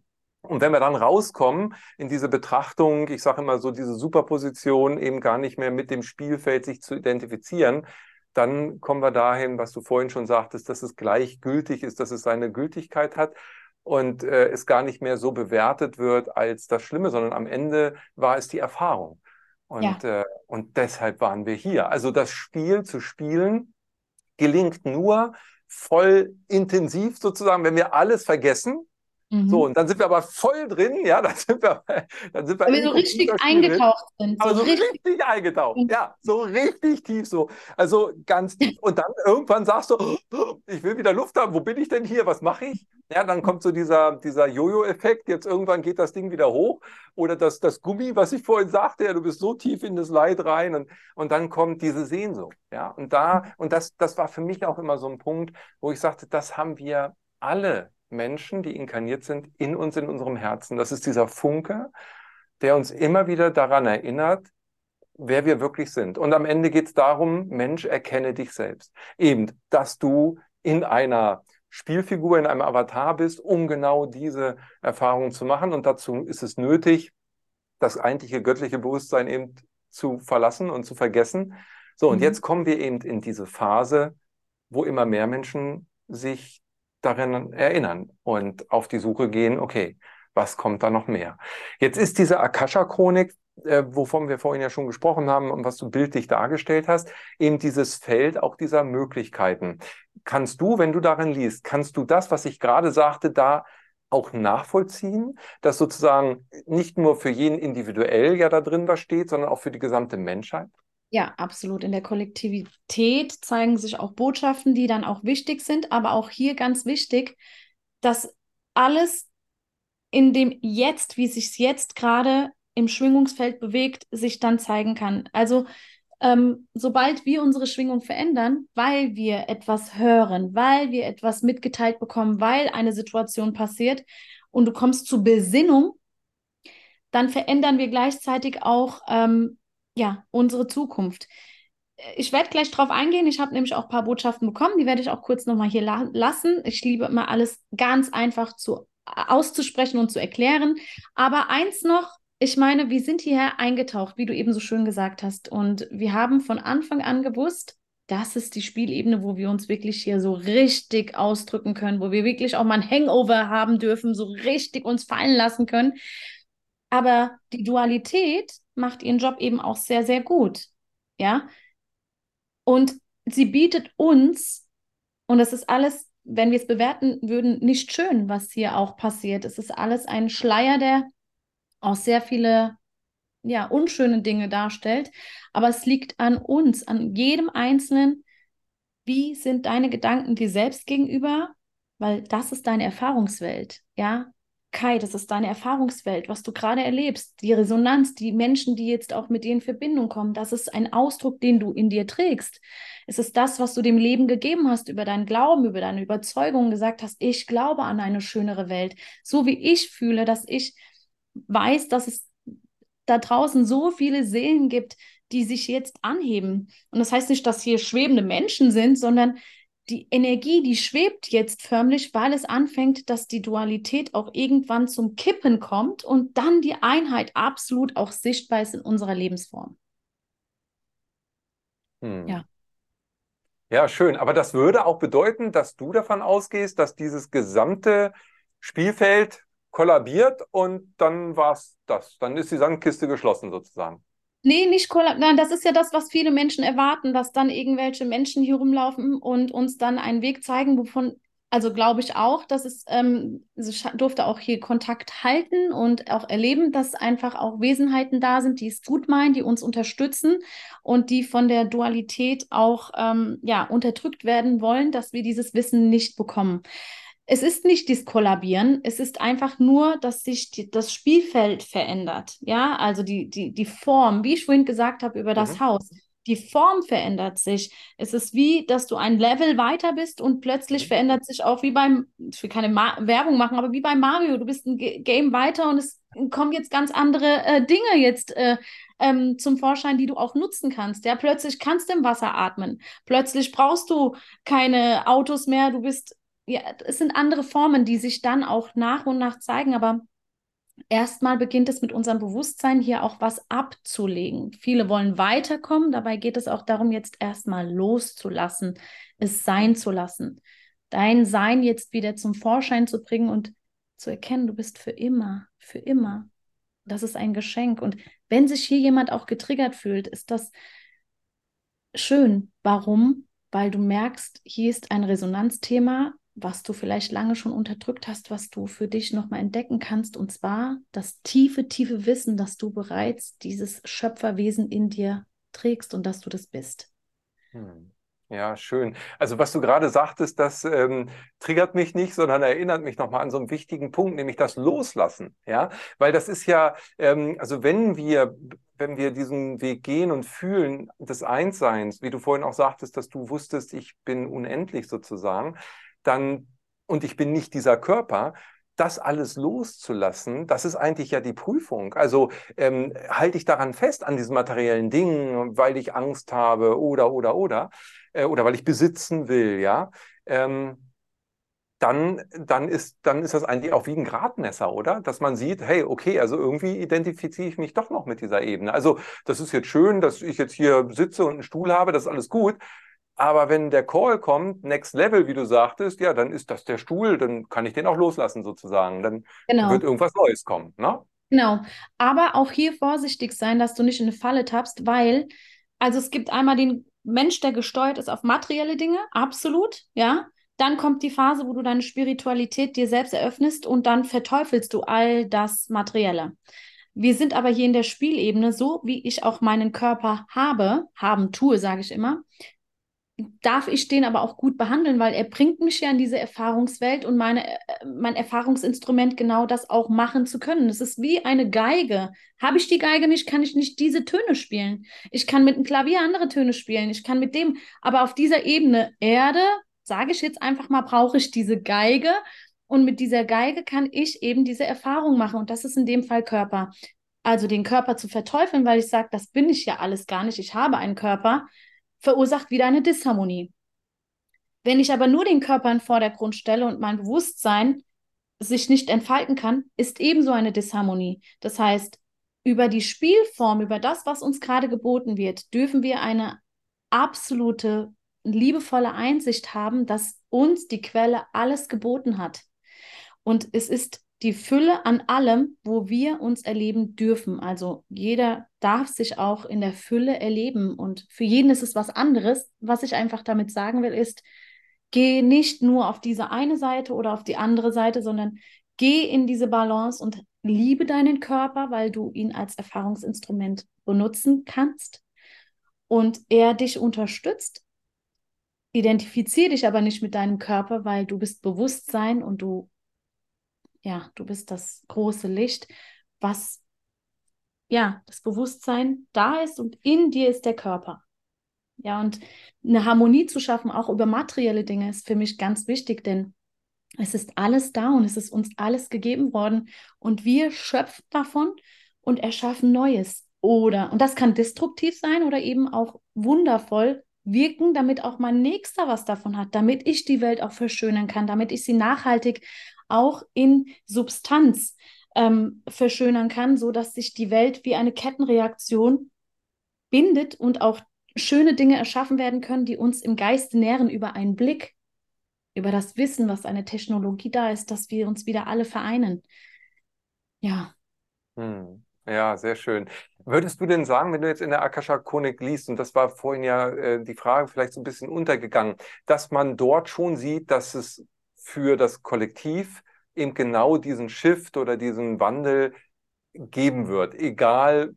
und wenn wir dann rauskommen in diese Betrachtung, ich sage immer so, diese Superposition eben gar nicht mehr mit dem Spielfeld sich zu identifizieren, dann kommen wir dahin, was du vorhin schon sagtest, dass es gleichgültig ist, dass es seine Gültigkeit hat und äh, es gar nicht mehr so bewertet wird als das Schlimme, sondern am Ende war es die Erfahrung. Und, ja. äh, und deshalb waren wir hier. Also das Spiel zu spielen gelingt nur voll intensiv sozusagen, wenn wir alles vergessen Mhm. So, und dann sind wir aber voll drin, ja, dann sind wir, dann sind wir, Weil wir so richtig eingetaucht drin. sind. So aber so richtig, richtig eingetaucht, mhm. ja, so richtig tief so. Also ganz tief. Und dann irgendwann sagst du, ich will wieder Luft haben, wo bin ich denn hier, was mache ich? Ja, dann kommt so dieser, dieser Jojo-Effekt, jetzt irgendwann geht das Ding wieder hoch. Oder das, das Gummi, was ich vorhin sagte, ja, du bist so tief in das Leid rein und, und dann kommt diese Sehnsucht. Ja, und da, und das, das war für mich auch immer so ein Punkt, wo ich sagte, das haben wir alle Menschen, die inkarniert sind, in uns, in unserem Herzen. Das ist dieser Funke, der uns immer wieder daran erinnert, wer wir wirklich sind. Und am Ende geht es darum, Mensch, erkenne dich selbst. Eben, dass du in einer Spielfigur, in einem Avatar bist, um genau diese Erfahrung zu machen. Und dazu ist es nötig, das eigentliche göttliche Bewusstsein eben zu verlassen und zu vergessen. So, und mhm. jetzt kommen wir eben in diese Phase, wo immer mehr Menschen sich darin erinnern und auf die Suche gehen, okay, was kommt da noch mehr? Jetzt ist diese Akasha-Chronik äh, wovon wir vorhin ja schon gesprochen haben und was du bildlich dargestellt hast, eben dieses Feld auch dieser Möglichkeiten. Kannst du, wenn du darin liest, kannst du das, was ich gerade sagte, da auch nachvollziehen, dass sozusagen nicht nur für jeden individuell ja da drin was steht, sondern auch für die gesamte Menschheit? Ja, absolut. In der Kollektivität zeigen sich auch Botschaften, die dann auch wichtig sind, aber auch hier ganz wichtig, dass alles in dem Jetzt, wie sich es jetzt gerade im Schwingungsfeld bewegt, sich dann zeigen kann. Also ähm, sobald wir unsere Schwingung verändern, weil wir etwas hören, weil wir etwas mitgeteilt bekommen, weil eine Situation passiert und du kommst zur Besinnung, dann verändern wir gleichzeitig auch ähm, ja, unsere Zukunft. Ich werde gleich drauf eingehen. Ich habe nämlich auch ein paar Botschaften bekommen. Die werde ich auch kurz nochmal hier la lassen. Ich liebe immer alles ganz einfach zu, auszusprechen und zu erklären. Aber eins noch, ich meine, wir sind hierher eingetaucht, wie du eben so schön gesagt hast. Und wir haben von Anfang an gewusst, das ist die Spielebene, wo wir uns wirklich hier so richtig ausdrücken können, wo wir wirklich auch mal ein Hangover haben dürfen, so richtig uns fallen lassen können. Aber die Dualität macht ihren Job eben auch sehr, sehr gut. Ja. Und sie bietet uns, und das ist alles, wenn wir es bewerten würden, nicht schön, was hier auch passiert. Es ist alles ein Schleier, der auch sehr viele ja, unschöne Dinge darstellt. Aber es liegt an uns, an jedem Einzelnen. Wie sind deine Gedanken dir selbst gegenüber? Weil das ist deine Erfahrungswelt. Ja, Kai, das ist deine Erfahrungswelt, was du gerade erlebst, die Resonanz, die Menschen, die jetzt auch mit dir in Verbindung kommen, das ist ein Ausdruck, den du in dir trägst. Es ist das, was du dem Leben gegeben hast, über deinen Glauben, über deine Überzeugung, gesagt hast, ich glaube an eine schönere Welt. So wie ich fühle, dass ich weiß, dass es da draußen so viele Seelen gibt, die sich jetzt anheben. Und das heißt nicht, dass hier schwebende Menschen sind, sondern die Energie, die schwebt jetzt förmlich, weil es anfängt, dass die Dualität auch irgendwann zum Kippen kommt und dann die Einheit absolut auch sichtbar ist in unserer Lebensform. Hm. Ja. Ja, schön. Aber das würde auch bedeuten, dass du davon ausgehst, dass dieses gesamte Spielfeld kollabiert und dann war es das. Dann ist die Sandkiste geschlossen sozusagen. Nee, nicht kollab. Nein, das ist ja das, was viele Menschen erwarten, dass dann irgendwelche Menschen hier rumlaufen und uns dann einen Weg zeigen, wovon, also glaube ich auch, dass es, ähm, ich durfte auch hier Kontakt halten und auch erleben, dass einfach auch Wesenheiten da sind, die es gut meinen, die uns unterstützen und die von der Dualität auch ähm, ja, unterdrückt werden wollen, dass wir dieses Wissen nicht bekommen es ist nicht das Kollabieren, es ist einfach nur, dass sich die, das Spielfeld verändert. Ja, also die, die, die Form, wie ich vorhin gesagt habe über das mhm. Haus. Die Form verändert sich. Es ist wie, dass du ein Level weiter bist und plötzlich mhm. verändert sich auch wie beim, ich will keine Ma Werbung machen, aber wie bei Mario. Du bist ein G Game weiter und es kommen jetzt ganz andere äh, Dinge jetzt äh, ähm, zum Vorschein, die du auch nutzen kannst. Ja, plötzlich kannst du im Wasser atmen. Plötzlich brauchst du keine Autos mehr. Du bist ja, es sind andere Formen, die sich dann auch nach und nach zeigen, aber erstmal beginnt es mit unserem Bewusstsein hier auch was abzulegen. Viele wollen weiterkommen, dabei geht es auch darum, jetzt erstmal loszulassen, es sein zu lassen, dein Sein jetzt wieder zum Vorschein zu bringen und zu erkennen, du bist für immer, für immer. Das ist ein Geschenk. Und wenn sich hier jemand auch getriggert fühlt, ist das schön. Warum? Weil du merkst, hier ist ein Resonanzthema, was du vielleicht lange schon unterdrückt hast, was du für dich nochmal entdecken kannst, und zwar das tiefe, tiefe Wissen, dass du bereits dieses Schöpferwesen in dir trägst und dass du das bist. Hm. Ja, schön. Also was du gerade sagtest, das ähm, triggert mich nicht, sondern erinnert mich nochmal an so einen wichtigen Punkt, nämlich das Loslassen. Ja, weil das ist ja, ähm, also wenn wir wenn wir diesen Weg gehen und fühlen des Einsseins, wie du vorhin auch sagtest, dass du wusstest, ich bin unendlich sozusagen, dann, und ich bin nicht dieser Körper, das alles loszulassen, das ist eigentlich ja die Prüfung. Also ähm, halte ich daran fest an diesen materiellen Dingen, weil ich Angst habe oder, oder, oder, äh, oder weil ich besitzen will, ja. Ähm, dann, dann, ist, dann ist das eigentlich auch wie ein Gradmesser, oder? Dass man sieht, hey, okay, also irgendwie identifiziere ich mich doch noch mit dieser Ebene. Also das ist jetzt schön, dass ich jetzt hier sitze und einen Stuhl habe, das ist alles gut. Aber wenn der Call kommt, Next Level, wie du sagtest, ja, dann ist das der Stuhl, dann kann ich den auch loslassen sozusagen. Dann genau. wird irgendwas Neues kommen. Ne? Genau. Aber auch hier vorsichtig sein, dass du nicht in eine Falle tappst, weil, also es gibt einmal den Mensch, der gesteuert ist auf materielle Dinge, absolut, ja. Dann kommt die Phase, wo du deine Spiritualität dir selbst eröffnest und dann verteufelst du all das Materielle. Wir sind aber hier in der Spielebene, so wie ich auch meinen Körper habe, haben tue, sage ich immer, darf ich den aber auch gut behandeln, weil er bringt mich ja in diese Erfahrungswelt und meine, äh, mein Erfahrungsinstrument genau das auch machen zu können. Es ist wie eine Geige. Habe ich die Geige nicht, kann ich nicht diese Töne spielen. Ich kann mit dem Klavier andere Töne spielen. Ich kann mit dem, aber auf dieser Ebene Erde, sage ich jetzt einfach mal, brauche ich diese Geige. Und mit dieser Geige kann ich eben diese Erfahrung machen. Und das ist in dem Fall Körper. Also den Körper zu verteufeln, weil ich sage, das bin ich ja alles gar nicht. Ich habe einen Körper verursacht wieder eine Disharmonie. Wenn ich aber nur den Körper in den Vordergrund stelle und mein Bewusstsein sich nicht entfalten kann, ist ebenso eine Disharmonie. Das heißt, über die Spielform, über das, was uns gerade geboten wird, dürfen wir eine absolute, liebevolle Einsicht haben, dass uns die Quelle alles geboten hat. Und es ist die Fülle an allem, wo wir uns erleben dürfen. Also jeder darf sich auch in der Fülle erleben und für jeden ist es was anderes. Was ich einfach damit sagen will, ist, geh nicht nur auf diese eine Seite oder auf die andere Seite, sondern geh in diese Balance und liebe deinen Körper, weil du ihn als Erfahrungsinstrument benutzen kannst und er dich unterstützt. Identifiziere dich aber nicht mit deinem Körper, weil du bist Bewusstsein und du ja, du bist das große Licht, was ja, das Bewusstsein da ist und in dir ist der Körper. Ja, und eine Harmonie zu schaffen, auch über materielle Dinge, ist für mich ganz wichtig, denn es ist alles da und es ist uns alles gegeben worden und wir schöpfen davon und erschaffen Neues. Oder, und das kann destruktiv sein oder eben auch wundervoll wirken, damit auch mein Nächster was davon hat, damit ich die Welt auch verschönern kann, damit ich sie nachhaltig auch in Substanz ähm, verschönern kann, so dass sich die Welt wie eine Kettenreaktion bindet und auch schöne Dinge erschaffen werden können, die uns im Geiste nähren über einen Blick, über das Wissen, was eine Technologie da ist, dass wir uns wieder alle vereinen. Ja. Hm. Ja, sehr schön. Würdest du denn sagen, wenn du jetzt in der Akasha Chronik liest, und das war vorhin ja äh, die Frage vielleicht so ein bisschen untergegangen, dass man dort schon sieht, dass es für das Kollektiv eben genau diesen Shift oder diesen Wandel geben wird, egal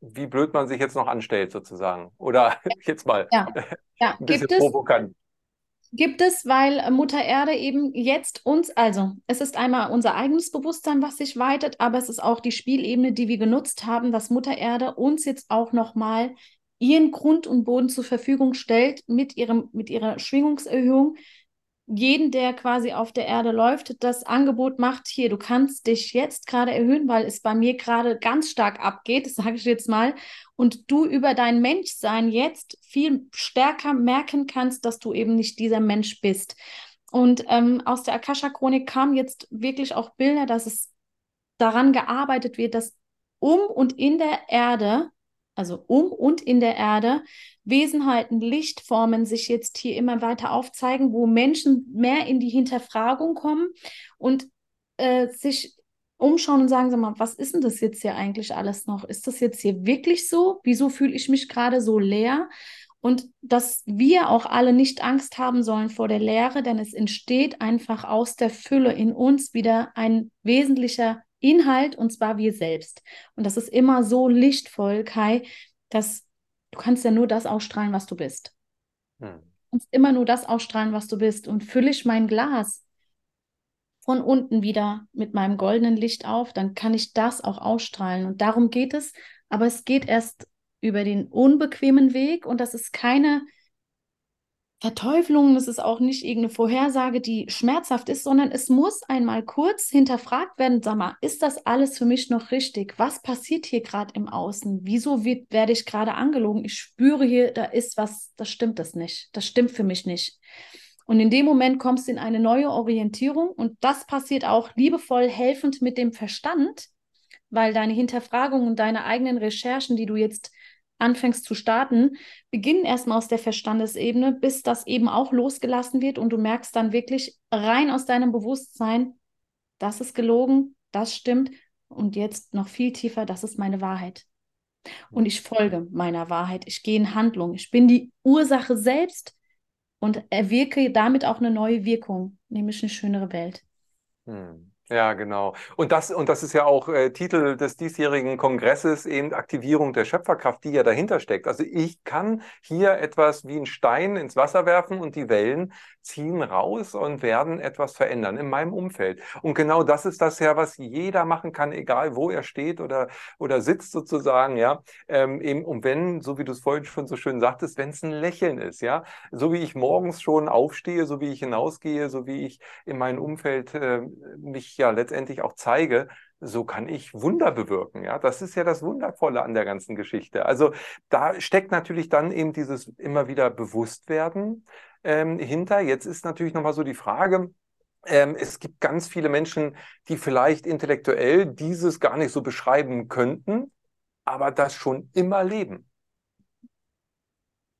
wie blöd man sich jetzt noch anstellt sozusagen. Oder jetzt mal ja. Ja. ein bisschen gibt provokant. Es, gibt es, weil Mutter Erde eben jetzt uns, also es ist einmal unser eigenes Bewusstsein, was sich weitet, aber es ist auch die Spielebene, die wir genutzt haben, dass Mutter Erde uns jetzt auch nochmal ihren Grund und Boden zur Verfügung stellt mit, ihrem, mit ihrer Schwingungserhöhung, jeden, der quasi auf der Erde läuft, das Angebot macht, hier, du kannst dich jetzt gerade erhöhen, weil es bei mir gerade ganz stark abgeht, das sage ich jetzt mal, und du über dein Menschsein jetzt viel stärker merken kannst, dass du eben nicht dieser Mensch bist. Und ähm, aus der Akasha-Chronik kamen jetzt wirklich auch Bilder, dass es daran gearbeitet wird, dass um und in der Erde also um und in der Erde, Wesenheiten, Lichtformen sich jetzt hier immer weiter aufzeigen, wo Menschen mehr in die Hinterfragung kommen und äh, sich umschauen und sagen, sag mal, was ist denn das jetzt hier eigentlich alles noch? Ist das jetzt hier wirklich so? Wieso fühle ich mich gerade so leer? Und dass wir auch alle nicht Angst haben sollen vor der Leere, denn es entsteht einfach aus der Fülle in uns wieder ein wesentlicher Inhalt und zwar wir selbst. Und das ist immer so lichtvoll, Kai, dass du kannst ja nur das ausstrahlen, was du bist. Hm. Du kannst immer nur das ausstrahlen, was du bist. Und fülle ich mein Glas von unten wieder mit meinem goldenen Licht auf, dann kann ich das auch ausstrahlen. Und darum geht es. Aber es geht erst über den unbequemen Weg und das ist keine Verteufelung, das ist auch nicht irgendeine Vorhersage, die schmerzhaft ist, sondern es muss einmal kurz hinterfragt werden, sag mal, ist das alles für mich noch richtig? Was passiert hier gerade im Außen? Wieso wird, werde ich gerade angelogen? Ich spüre hier, da ist was, das stimmt das nicht. Das stimmt für mich nicht. Und in dem Moment kommst du in eine neue Orientierung und das passiert auch liebevoll helfend mit dem Verstand, weil deine Hinterfragung und deine eigenen Recherchen, die du jetzt anfängst zu starten, beginnen erstmal aus der Verstandesebene, bis das eben auch losgelassen wird und du merkst dann wirklich rein aus deinem Bewusstsein, das ist gelogen, das stimmt und jetzt noch viel tiefer, das ist meine Wahrheit. Und ich folge meiner Wahrheit. Ich gehe in Handlung. Ich bin die Ursache selbst und erwirke damit auch eine neue Wirkung, nämlich eine schönere Welt. Hm. Ja, genau. Und das, und das ist ja auch äh, Titel des diesjährigen Kongresses, eben Aktivierung der Schöpferkraft, die ja dahinter steckt. Also ich kann hier etwas wie ein Stein ins Wasser werfen und die Wellen ziehen raus und werden etwas verändern in meinem Umfeld. Und genau das ist das ja, was jeder machen kann, egal wo er steht oder, oder sitzt sozusagen, ja. Ähm, eben, und wenn, so wie du es vorhin schon so schön sagtest, wenn es ein Lächeln ist, ja. So wie ich morgens schon aufstehe, so wie ich hinausgehe, so wie ich in meinem Umfeld äh, mich ja letztendlich auch zeige, so kann ich Wunder bewirken. Ja, das ist ja das Wundervolle an der ganzen Geschichte. Also da steckt natürlich dann eben dieses immer wieder Bewusstwerden ähm, hinter. Jetzt ist natürlich nochmal so die Frage, ähm, es gibt ganz viele Menschen, die vielleicht intellektuell dieses gar nicht so beschreiben könnten, aber das schon immer leben.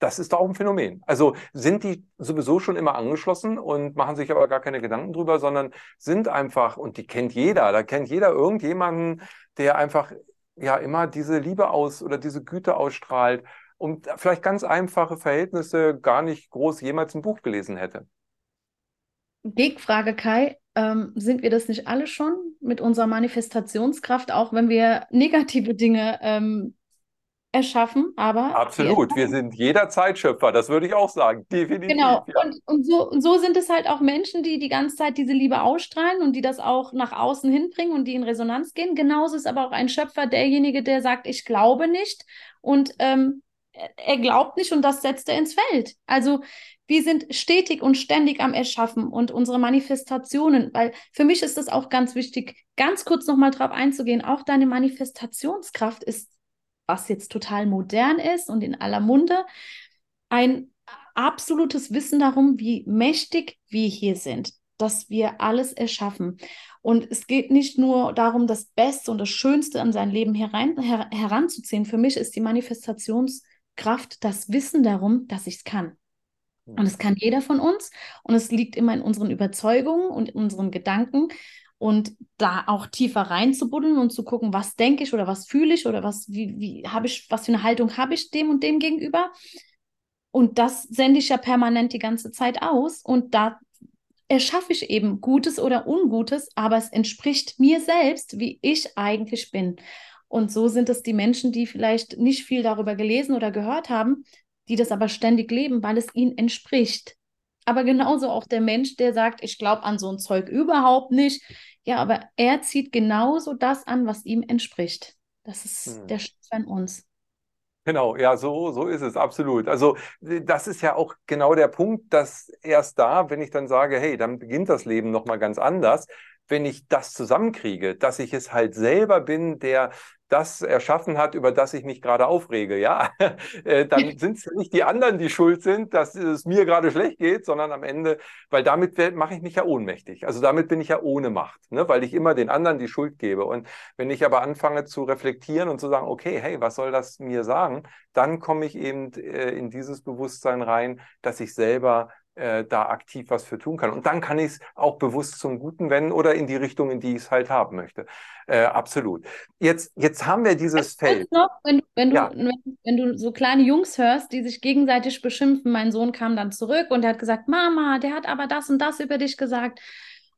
Das ist doch auch ein Phänomen. Also sind die sowieso schon immer angeschlossen und machen sich aber gar keine Gedanken drüber, sondern sind einfach, und die kennt jeder, da kennt jeder irgendjemanden, der einfach ja immer diese Liebe aus oder diese Güte ausstrahlt und vielleicht ganz einfache Verhältnisse gar nicht groß jemals ein Buch gelesen hätte. Gegenfrage, Kai. Ähm, sind wir das nicht alle schon mit unserer Manifestationskraft, auch wenn wir negative Dinge ähm, erschaffen, aber. Absolut, wir sind jederzeit Schöpfer, das würde ich auch sagen, definitiv. Genau, ja. und, und, so, und so sind es halt auch Menschen, die die ganze Zeit diese Liebe ausstrahlen und die das auch nach außen hinbringen und die in Resonanz gehen. Genauso ist aber auch ein Schöpfer derjenige, der sagt, ich glaube nicht und ähm, er glaubt nicht und das setzt er ins Feld. Also wir sind stetig und ständig am Erschaffen und unsere Manifestationen, weil für mich ist es auch ganz wichtig, ganz kurz nochmal drauf einzugehen, auch deine Manifestationskraft ist was jetzt total modern ist und in aller Munde, ein absolutes Wissen darum, wie mächtig wir hier sind, dass wir alles erschaffen. Und es geht nicht nur darum, das Beste und das Schönste an sein Leben herein, her, heranzuziehen. Für mich ist die Manifestationskraft das Wissen darum, dass ich es kann. Und es kann jeder von uns. Und es liegt immer in unseren Überzeugungen und in unseren Gedanken, und da auch tiefer reinzubuddeln und zu gucken, was denke ich oder was fühle ich oder was, wie, wie habe ich, was für eine Haltung habe ich dem und dem gegenüber. Und das sende ich ja permanent die ganze Zeit aus. Und da erschaffe ich eben Gutes oder Ungutes, aber es entspricht mir selbst, wie ich eigentlich bin. Und so sind es die Menschen, die vielleicht nicht viel darüber gelesen oder gehört haben, die das aber ständig leben, weil es ihnen entspricht. Aber genauso auch der Mensch, der sagt, ich glaube an so ein Zeug überhaupt nicht. Ja, aber er zieht genauso das an, was ihm entspricht. Das ist hm. der Schatz an uns. Genau, ja, so, so ist es, absolut. Also das ist ja auch genau der Punkt, dass erst da, wenn ich dann sage, hey, dann beginnt das Leben nochmal ganz anders, wenn ich das zusammenkriege, dass ich es halt selber bin, der das erschaffen hat, über das ich mich gerade aufrege, ja, äh, dann sind es nicht die anderen, die schuld sind, dass es mir gerade schlecht geht, sondern am Ende, weil damit mache ich mich ja ohnmächtig. Also damit bin ich ja ohne Macht, ne? weil ich immer den anderen die Schuld gebe. Und wenn ich aber anfange zu reflektieren und zu sagen, okay, hey, was soll das mir sagen, dann komme ich eben äh, in dieses Bewusstsein rein, dass ich selber äh, da aktiv was für tun kann. Und dann kann ich es auch bewusst zum Guten wenden oder in die Richtung, in die ich es halt haben möchte. Äh, absolut. Jetzt, jetzt haben wir dieses Feld. Noch, wenn, wenn, du, ja. wenn, wenn, du so kleine Jungs hörst, die sich gegenseitig beschimpfen, mein Sohn kam dann zurück und er hat gesagt, Mama, der hat aber das und das über dich gesagt.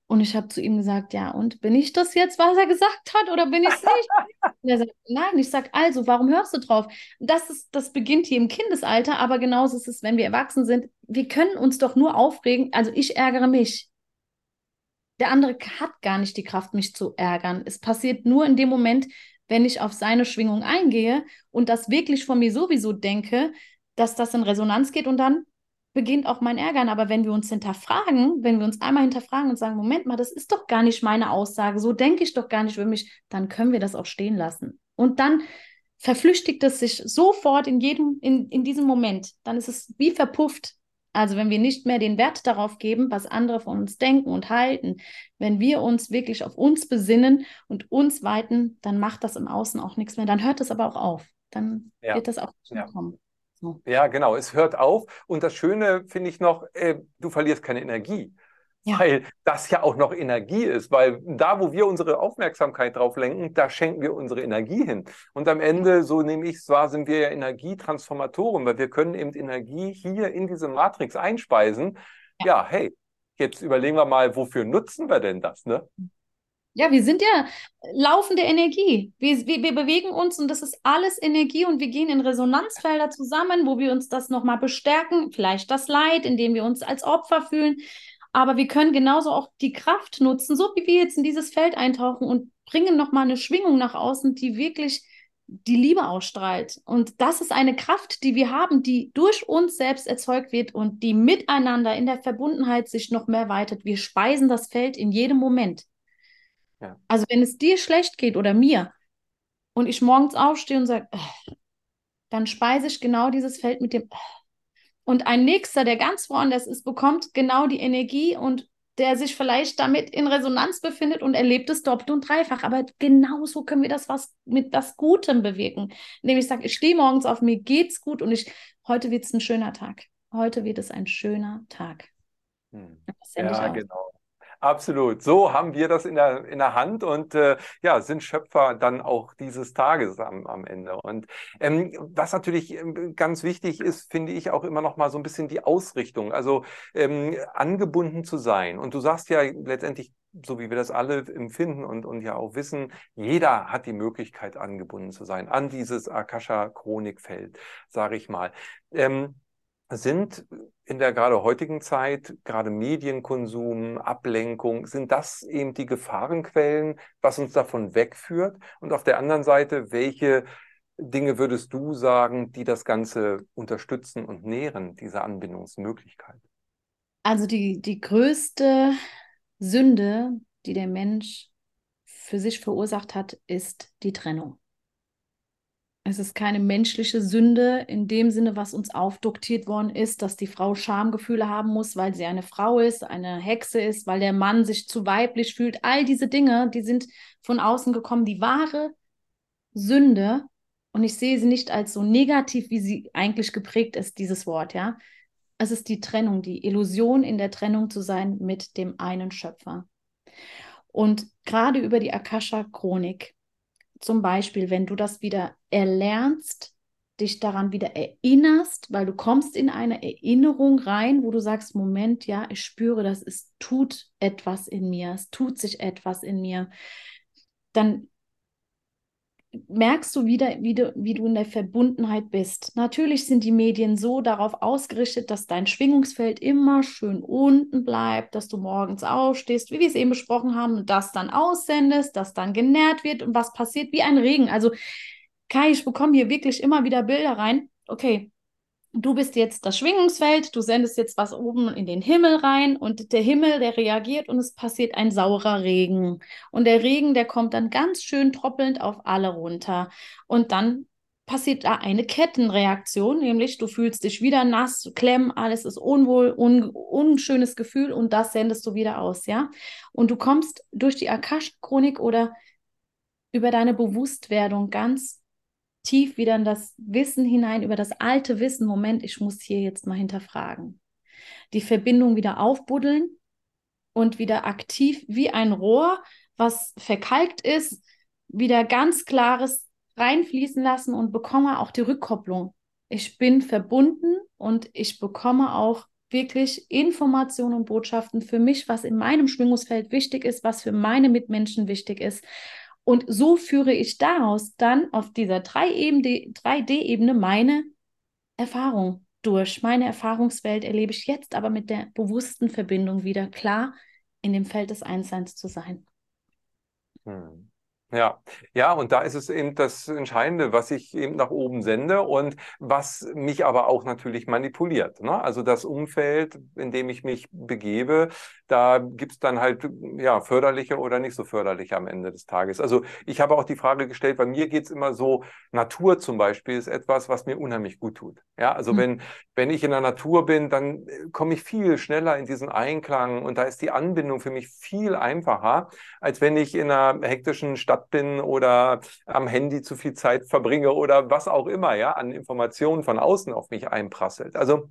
Und ich habe zu ihm gesagt, ja, und bin ich das jetzt, was er gesagt hat, oder bin ich es nicht? und er sagt, nein, ich sage, also, warum hörst du drauf? Das, ist, das beginnt hier im Kindesalter, aber genauso ist es, wenn wir erwachsen sind. Wir können uns doch nur aufregen, also ich ärgere mich. Der andere hat gar nicht die Kraft, mich zu ärgern. Es passiert nur in dem Moment, wenn ich auf seine Schwingung eingehe und das wirklich von mir sowieso denke, dass das in Resonanz geht und dann beginnt auch mein Ärgern. Aber wenn wir uns hinterfragen, wenn wir uns einmal hinterfragen und sagen, Moment mal, das ist doch gar nicht meine Aussage, so denke ich doch gar nicht über mich, dann können wir das auch stehen lassen. Und dann verflüchtigt es sich sofort in jedem, in, in diesem Moment. Dann ist es wie verpufft. Also wenn wir nicht mehr den Wert darauf geben, was andere von uns denken und halten, wenn wir uns wirklich auf uns besinnen und uns weiten, dann macht das im Außen auch nichts mehr. Dann hört es aber auch auf. Dann ja. wird das auch ja. kommen. Ja, genau. Es hört auf. Und das Schöne finde ich noch, äh, du verlierst keine Energie. ja. weil das ja auch noch Energie ist, weil da, wo wir unsere Aufmerksamkeit drauf lenken, da schenken wir unsere Energie hin. Und am Ende, so nehme ich es wahr, sind wir ja Energietransformatoren, weil wir können eben Energie hier in diese Matrix einspeisen. Ja, ja hey, jetzt überlegen wir mal, wofür nutzen wir denn das, ne? Ja, wir sind ja laufende Energie. Wir, wir, wir, bewegen uns und das ist alles Energie und wir gehen in Resonanzfelder zusammen, wo wir uns das nochmal bestärken, vielleicht das Leid, indem wir uns als Opfer fühlen. Aber wir können genauso auch die Kraft nutzen, so wie wir jetzt in dieses Feld eintauchen und bringen nochmal eine Schwingung nach außen, die wirklich die Liebe ausstrahlt. Und das ist eine Kraft, die wir haben, die durch uns selbst erzeugt wird und die miteinander in der Verbundenheit sich noch mehr weitet. Wir speisen das Feld in jedem Moment. Ja. Also wenn es dir schlecht geht oder mir und ich morgens aufstehe und sage, dann speise ich genau dieses Feld mit dem und ein Nächster, der ganz woanders ist, bekommt genau die Energie und der sich vielleicht damit in Resonanz befindet und erlebt es doppelt und dreifach. Aber genauso können wir das was mit was Gutem bewirken. Indem ich sage, ich stehe morgens auf, mir geht's gut und ich, heute wird es ein schöner Tag. Heute wird es ein schöner Tag. Hm. Ja, genau. Absolut. So haben wir das in der, in der Hand und äh, ja, sind Schöpfer dann auch dieses Tages am, am Ende. Und ähm, was natürlich ähm, ganz wichtig ist, finde ich auch immer noch mal so ein bisschen die Ausrichtung, also ähm, angebunden zu sein. Und du sagst ja letztendlich, so wie wir das alle empfinden und, und ja auch wissen, jeder hat die Möglichkeit, angebunden zu sein an dieses Akasha-Chronikfeld, sage ich mal. Ähm, sind in der gerade heutigen Zeit, gerade Medienkonsum, Ablenkung, sind das eben die Gefahrenquellen, was uns davon wegführt? Und auf der anderen Seite, welche Dinge würdest du sagen, die das Ganze unterstützen und nähren, diese Anbindungsmöglichkeit? Also die, die größte Sünde, die der Mensch für sich verursacht hat, ist die Trennung. Es ist keine menschliche Sünde in dem Sinne, was uns aufdoktiert worden ist, dass die Frau Schamgefühle haben muss, weil sie eine Frau ist, eine Hexe ist, weil der Mann sich zu weiblich fühlt. All diese Dinge, die sind von außen gekommen. Die wahre Sünde, und ich sehe sie nicht als so negativ, wie sie eigentlich geprägt ist, dieses Wort, ja. Es ist die Trennung, die Illusion in der Trennung zu sein mit dem einen Schöpfer. Und gerade über die Akasha-Chronik zum Beispiel, wenn du das wieder erlernst, dich daran wieder erinnerst, weil du kommst in eine Erinnerung rein, wo du sagst, Moment, ja, ich spüre das, es tut etwas in mir, es tut sich etwas in mir, dann merkst du wieder, wie du, wie du in der Verbundenheit bist. Natürlich sind die Medien so darauf ausgerichtet, dass dein Schwingungsfeld immer schön unten bleibt, dass du morgens aufstehst, wie wir es eben besprochen haben, und das dann aussendest, das dann genährt wird und was passiert wie ein Regen. Also Kai, ich bekomme hier wirklich immer wieder Bilder rein. Okay, du bist jetzt das Schwingungsfeld, du sendest jetzt was oben in den Himmel rein und der Himmel, der reagiert und es passiert ein saurer Regen. Und der Regen, der kommt dann ganz schön tropelnd auf alle runter. Und dann passiert da eine Kettenreaktion, nämlich du fühlst dich wieder nass, klemmen, alles ist unwohl, un, unschönes Gefühl und das sendest du wieder aus, ja? Und du kommst durch die Akash-Chronik oder über deine Bewusstwerdung ganz tief wieder in das Wissen hinein, über das alte Wissen, Moment, ich muss hier jetzt mal hinterfragen. Die Verbindung wieder aufbuddeln und wieder aktiv wie ein Rohr, was verkalkt ist, wieder ganz klares reinfließen lassen und bekomme auch die Rückkopplung. Ich bin verbunden und ich bekomme auch wirklich Informationen und Botschaften für mich, was in meinem Schwingungsfeld wichtig ist, was für meine Mitmenschen wichtig ist. Und so führe ich daraus dann auf dieser 3D-Ebene meine Erfahrung durch. Meine Erfahrungswelt erlebe ich jetzt aber mit der bewussten Verbindung wieder klar in dem Feld des Einsseins zu sein. Hm. Ja, ja, und da ist es eben das Entscheidende, was ich eben nach oben sende und was mich aber auch natürlich manipuliert. Ne? Also das Umfeld, in dem ich mich begebe, da gibt es dann halt ja förderliche oder nicht so förderliche am Ende des Tages. Also ich habe auch die Frage gestellt, bei mir geht es immer so, Natur zum Beispiel ist etwas, was mir unheimlich gut tut. Ja, also mhm. wenn, wenn ich in der Natur bin, dann äh, komme ich viel schneller in diesen Einklang und da ist die Anbindung für mich viel einfacher, als wenn ich in einer hektischen Stadt Stadt bin oder am Handy zu viel Zeit verbringe oder was auch immer, ja, an Informationen von außen auf mich einprasselt. Also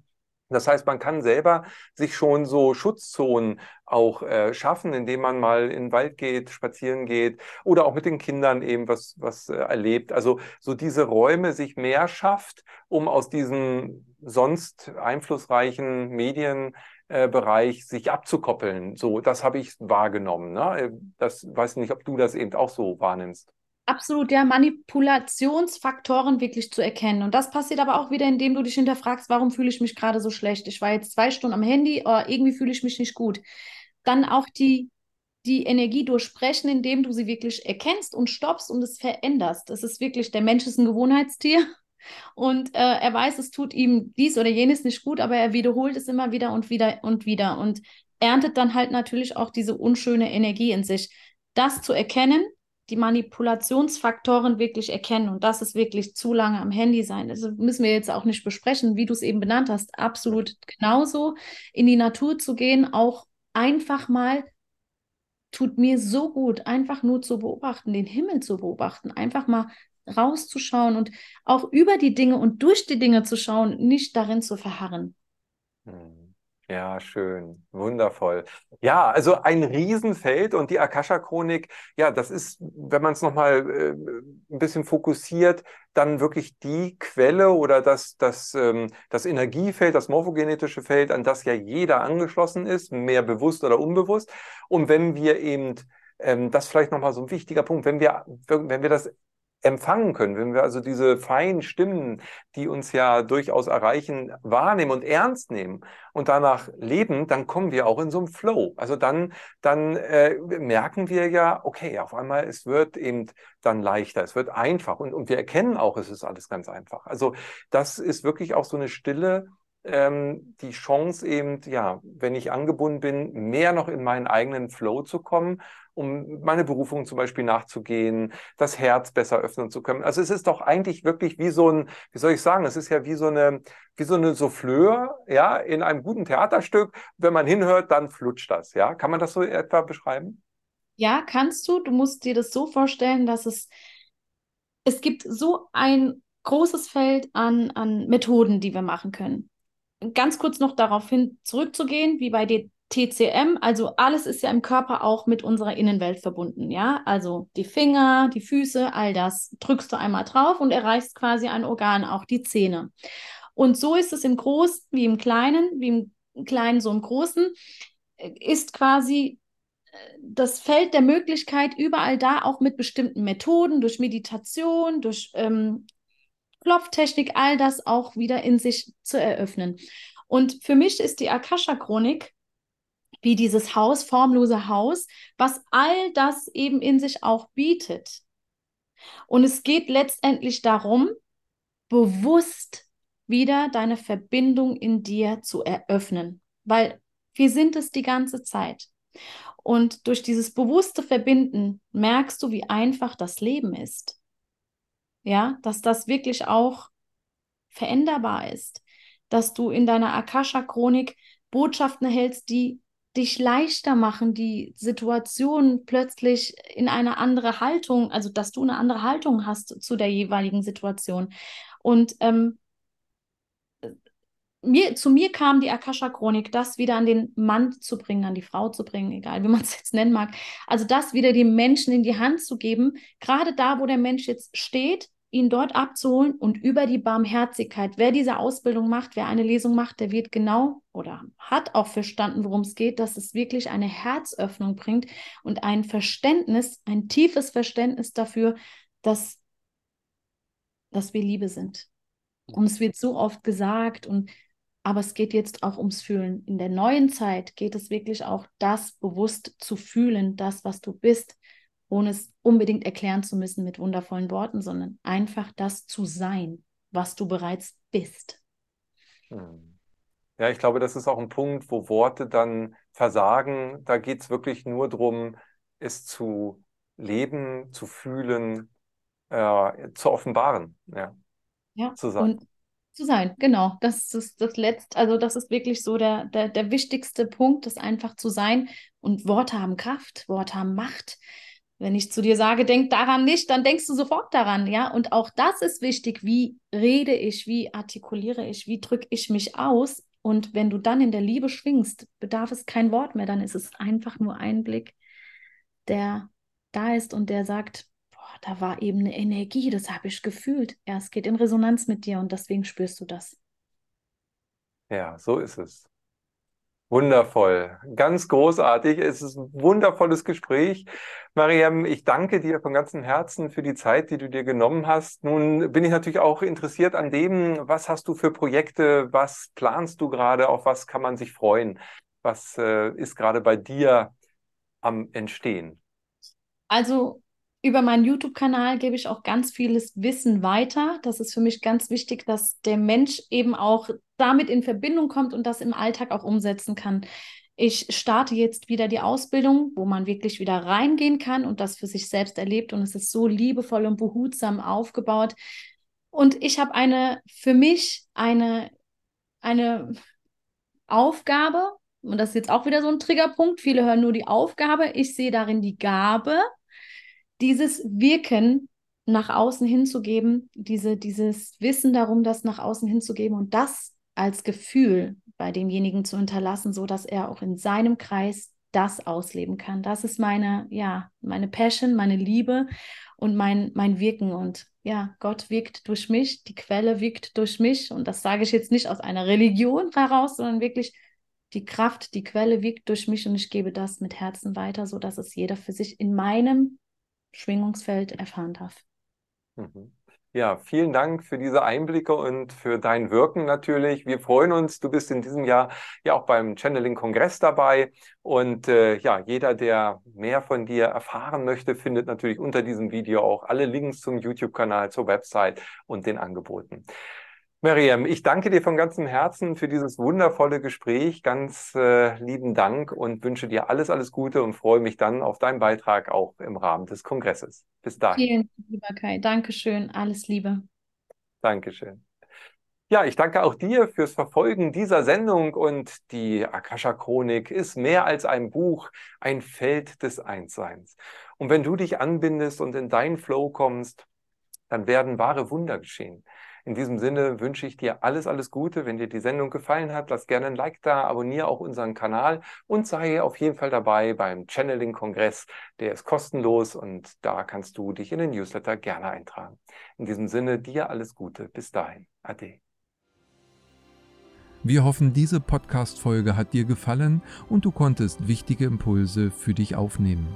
Das heißt, man kann selber sich schon so Schutzzonen auch äh, schaffen, indem man mal in den Wald geht, spazieren geht oder auch mit den Kindern eben was, was äh, erlebt. Also so diese Räume sich mehr schafft, um aus diesem sonst einflussreichen Medienbereich äh, sich abzukoppeln. So, das habe ich wahrgenommen. Ne? Äh, das weiß nicht, ob du das eben auch so wahrnimmst absolut ja Manipulationsfaktoren wirklich zu erkennen. Und das passiert aber auch wieder, indem du dich hinterfragst, warum fühle ich mich gerade so schlecht? Ich war jetzt zwei Stunden am Handy, aber irgendwie fühle ich mich nicht gut. Dann auch die, die Energie durchsprechen, indem du sie wirklich erkennst und stoppst und es veränderst. Das ist wirklich, der Mensch ist ein Gewohnheitstier. Und äh, er weiß, es tut ihm dies oder jenes nicht gut, aber er wiederholt es immer wieder und wieder und wieder und erntet dann halt natürlich auch diese unschöne Energie in sich. Das zu erkennen, die Manipulationsfaktoren wirklich erkennen. Und das ist wirklich zu lange am Handy sein. Also müssen wir jetzt auch nicht besprechen, wie du es eben benannt hast. Absolut genauso. In die Natur zu gehen, auch einfach mal tut mir so gut, einfach nur zu beobachten, den Himmel zu beobachten, einfach mal rauszuschauen und auch über die Dinge und durch die Dinge zu schauen, nicht darin zu verharren. Hm. Ja, schön, wundervoll. Ja, also ein Riesenfeld und die Akasha-Chronik, ja, das ist, wenn man es nochmal äh, ein bisschen fokussiert, dann wirklich die Quelle oder das, das, ähm, das Energiefeld, das morphogenetische Feld, an das ja jeder angeschlossen ist, mehr bewusst oder unbewusst. Und wenn wir eben ähm, das vielleicht nochmal so ein wichtiger Punkt, wenn wir, wenn wir das empfangen können, wenn wir also diese feinen Stimmen, die uns ja durchaus erreichen, wahrnehmen und ernst nehmen und danach leben, dann kommen wir auch in so einen Flow. Also dann, dann äh, merken wir ja, okay, auf einmal, es wird eben dann leichter, es wird einfach und, und wir erkennen auch, es ist alles ganz einfach. Also das ist wirklich auch so eine stille ähm, die Chance eben, ja, wenn ich angebunden bin, mehr noch in meinen eigenen Flow zu kommen, um meine Berufung zum Beispiel nachzugehen, das Herz besser öffnen zu können. Also es ist doch eigentlich wirklich wie so ein, wie soll ich sagen, es ist ja wie so eine, wie so eine Souffleur, ja, in einem guten Theaterstück. Wenn man hinhört, dann flutscht das, ja. Kann man das so etwa beschreiben? Ja, kannst du. Du musst dir das so vorstellen, dass es, es gibt so ein großes Feld an, an Methoden, die wir machen können ganz kurz noch darauf hin zurückzugehen, wie bei der TCM, also alles ist ja im Körper auch mit unserer Innenwelt verbunden, ja? Also die Finger, die Füße, all das drückst du einmal drauf und erreichst quasi ein Organ, auch die Zähne. Und so ist es im Großen wie im Kleinen, wie im Kleinen so im Großen, äh, ist quasi äh, das Feld der Möglichkeit überall da auch mit bestimmten Methoden, durch Meditation, durch ähm, Klopftechnik, all das auch wieder in sich zu eröffnen. Und für mich ist die Akasha-Chronik wie dieses Haus, formlose Haus, was all das eben in sich auch bietet. Und es geht letztendlich darum, bewusst wieder deine Verbindung in dir zu eröffnen, weil wir sind es die ganze Zeit. Und durch dieses bewusste Verbinden merkst du, wie einfach das Leben ist ja, dass das wirklich auch veränderbar ist, dass du in deiner Akasha-Chronik Botschaften erhältst, die dich leichter machen, die Situation plötzlich in eine andere Haltung, also dass du eine andere Haltung hast zu der jeweiligen Situation. Und ähm, mir, zu mir kam die Akasha-Chronik, das wieder an den Mann zu bringen, an die Frau zu bringen, egal wie man es jetzt nennen mag. Also das wieder dem Menschen in die Hand zu geben, gerade da, wo der Mensch jetzt steht, ihn dort abzuholen und über die Barmherzigkeit. Wer diese Ausbildung macht, wer eine Lesung macht, der wird genau oder hat auch verstanden, worum es geht, dass es wirklich eine Herzöffnung bringt und ein Verständnis, ein tiefes Verständnis dafür, dass, dass wir Liebe sind. Und es wird so oft gesagt und aber es geht jetzt auch ums Fühlen. In der neuen Zeit geht es wirklich auch das bewusst zu fühlen, das, was du bist, ohne es unbedingt erklären zu müssen mit wundervollen Worten, sondern einfach das zu sein, was du bereits bist. Hm. Ja, ich glaube, das ist auch ein Punkt, wo Worte dann versagen. Da geht es wirklich nur darum, es zu leben, zu fühlen, äh, zu offenbaren, ja. Ja, zu sein. Und zu sein, genau. Das ist das Letzte, also das ist wirklich so der, der, der wichtigste Punkt, das einfach zu sein. Und Worte haben Kraft, Worte haben Macht. Wenn ich zu dir sage, denk daran nicht, dann denkst du sofort daran, ja. Und auch das ist wichtig. Wie rede ich, wie artikuliere ich, wie drücke ich mich aus? Und wenn du dann in der Liebe schwingst, bedarf es kein Wort mehr, dann ist es einfach nur ein Blick, der da ist und der sagt, boah, da war eben eine Energie, das habe ich gefühlt. Ja, es geht in Resonanz mit dir und deswegen spürst du das. Ja, so ist es. Wundervoll, ganz großartig. Es ist ein wundervolles Gespräch. Mariam, ich danke dir von ganzem Herzen für die Zeit, die du dir genommen hast. Nun bin ich natürlich auch interessiert an dem, was hast du für Projekte, was planst du gerade, auf was kann man sich freuen? Was äh, ist gerade bei dir am Entstehen? Also über meinen YouTube-Kanal gebe ich auch ganz vieles Wissen weiter. Das ist für mich ganz wichtig, dass der Mensch eben auch damit in Verbindung kommt und das im Alltag auch umsetzen kann. Ich starte jetzt wieder die Ausbildung, wo man wirklich wieder reingehen kann und das für sich selbst erlebt. Und es ist so liebevoll und behutsam aufgebaut. Und ich habe eine, für mich eine, eine Aufgabe, und das ist jetzt auch wieder so ein Triggerpunkt. Viele hören nur die Aufgabe. Ich sehe darin die Gabe, dieses Wirken nach außen hinzugeben, diese, dieses Wissen darum, das nach außen hinzugeben und das als Gefühl bei demjenigen zu hinterlassen, so dass er auch in seinem Kreis das ausleben kann. Das ist meine, ja, meine Passion, meine Liebe und mein, mein Wirken. Und ja, Gott wirkt durch mich, die Quelle wirkt durch mich. Und das sage ich jetzt nicht aus einer Religion heraus, sondern wirklich die Kraft, die Quelle wirkt durch mich und ich gebe das mit Herzen weiter, so dass es jeder für sich in meinem Schwingungsfeld erfahren darf. Mhm. Ja, vielen Dank für diese Einblicke und für dein Wirken natürlich. Wir freuen uns. Du bist in diesem Jahr ja auch beim Channeling-Kongress dabei. Und äh, ja, jeder, der mehr von dir erfahren möchte, findet natürlich unter diesem Video auch alle Links zum YouTube-Kanal, zur Website und den Angeboten. Miriam, ich danke dir von ganzem Herzen für dieses wundervolle Gespräch. Ganz äh, lieben Dank und wünsche dir alles, alles Gute und freue mich dann auf deinen Beitrag auch im Rahmen des Kongresses. Bis dahin. Vielen Dank, lieber Kai. Dankeschön. Alles Liebe. Dankeschön. Ja, ich danke auch dir fürs Verfolgen dieser Sendung und die Akasha Chronik ist mehr als ein Buch, ein Feld des Einsseins. Und wenn du dich anbindest und in deinen Flow kommst, dann werden wahre Wunder geschehen. In diesem Sinne wünsche ich dir alles, alles Gute. Wenn dir die Sendung gefallen hat, lass gerne ein Like da, abonniere auch unseren Kanal und sei auf jeden Fall dabei beim Channeling-Kongress. Der ist kostenlos und da kannst du dich in den Newsletter gerne eintragen. In diesem Sinne, dir alles Gute. Bis dahin. Ade. Wir hoffen, diese Podcast-Folge hat dir gefallen und du konntest wichtige Impulse für dich aufnehmen.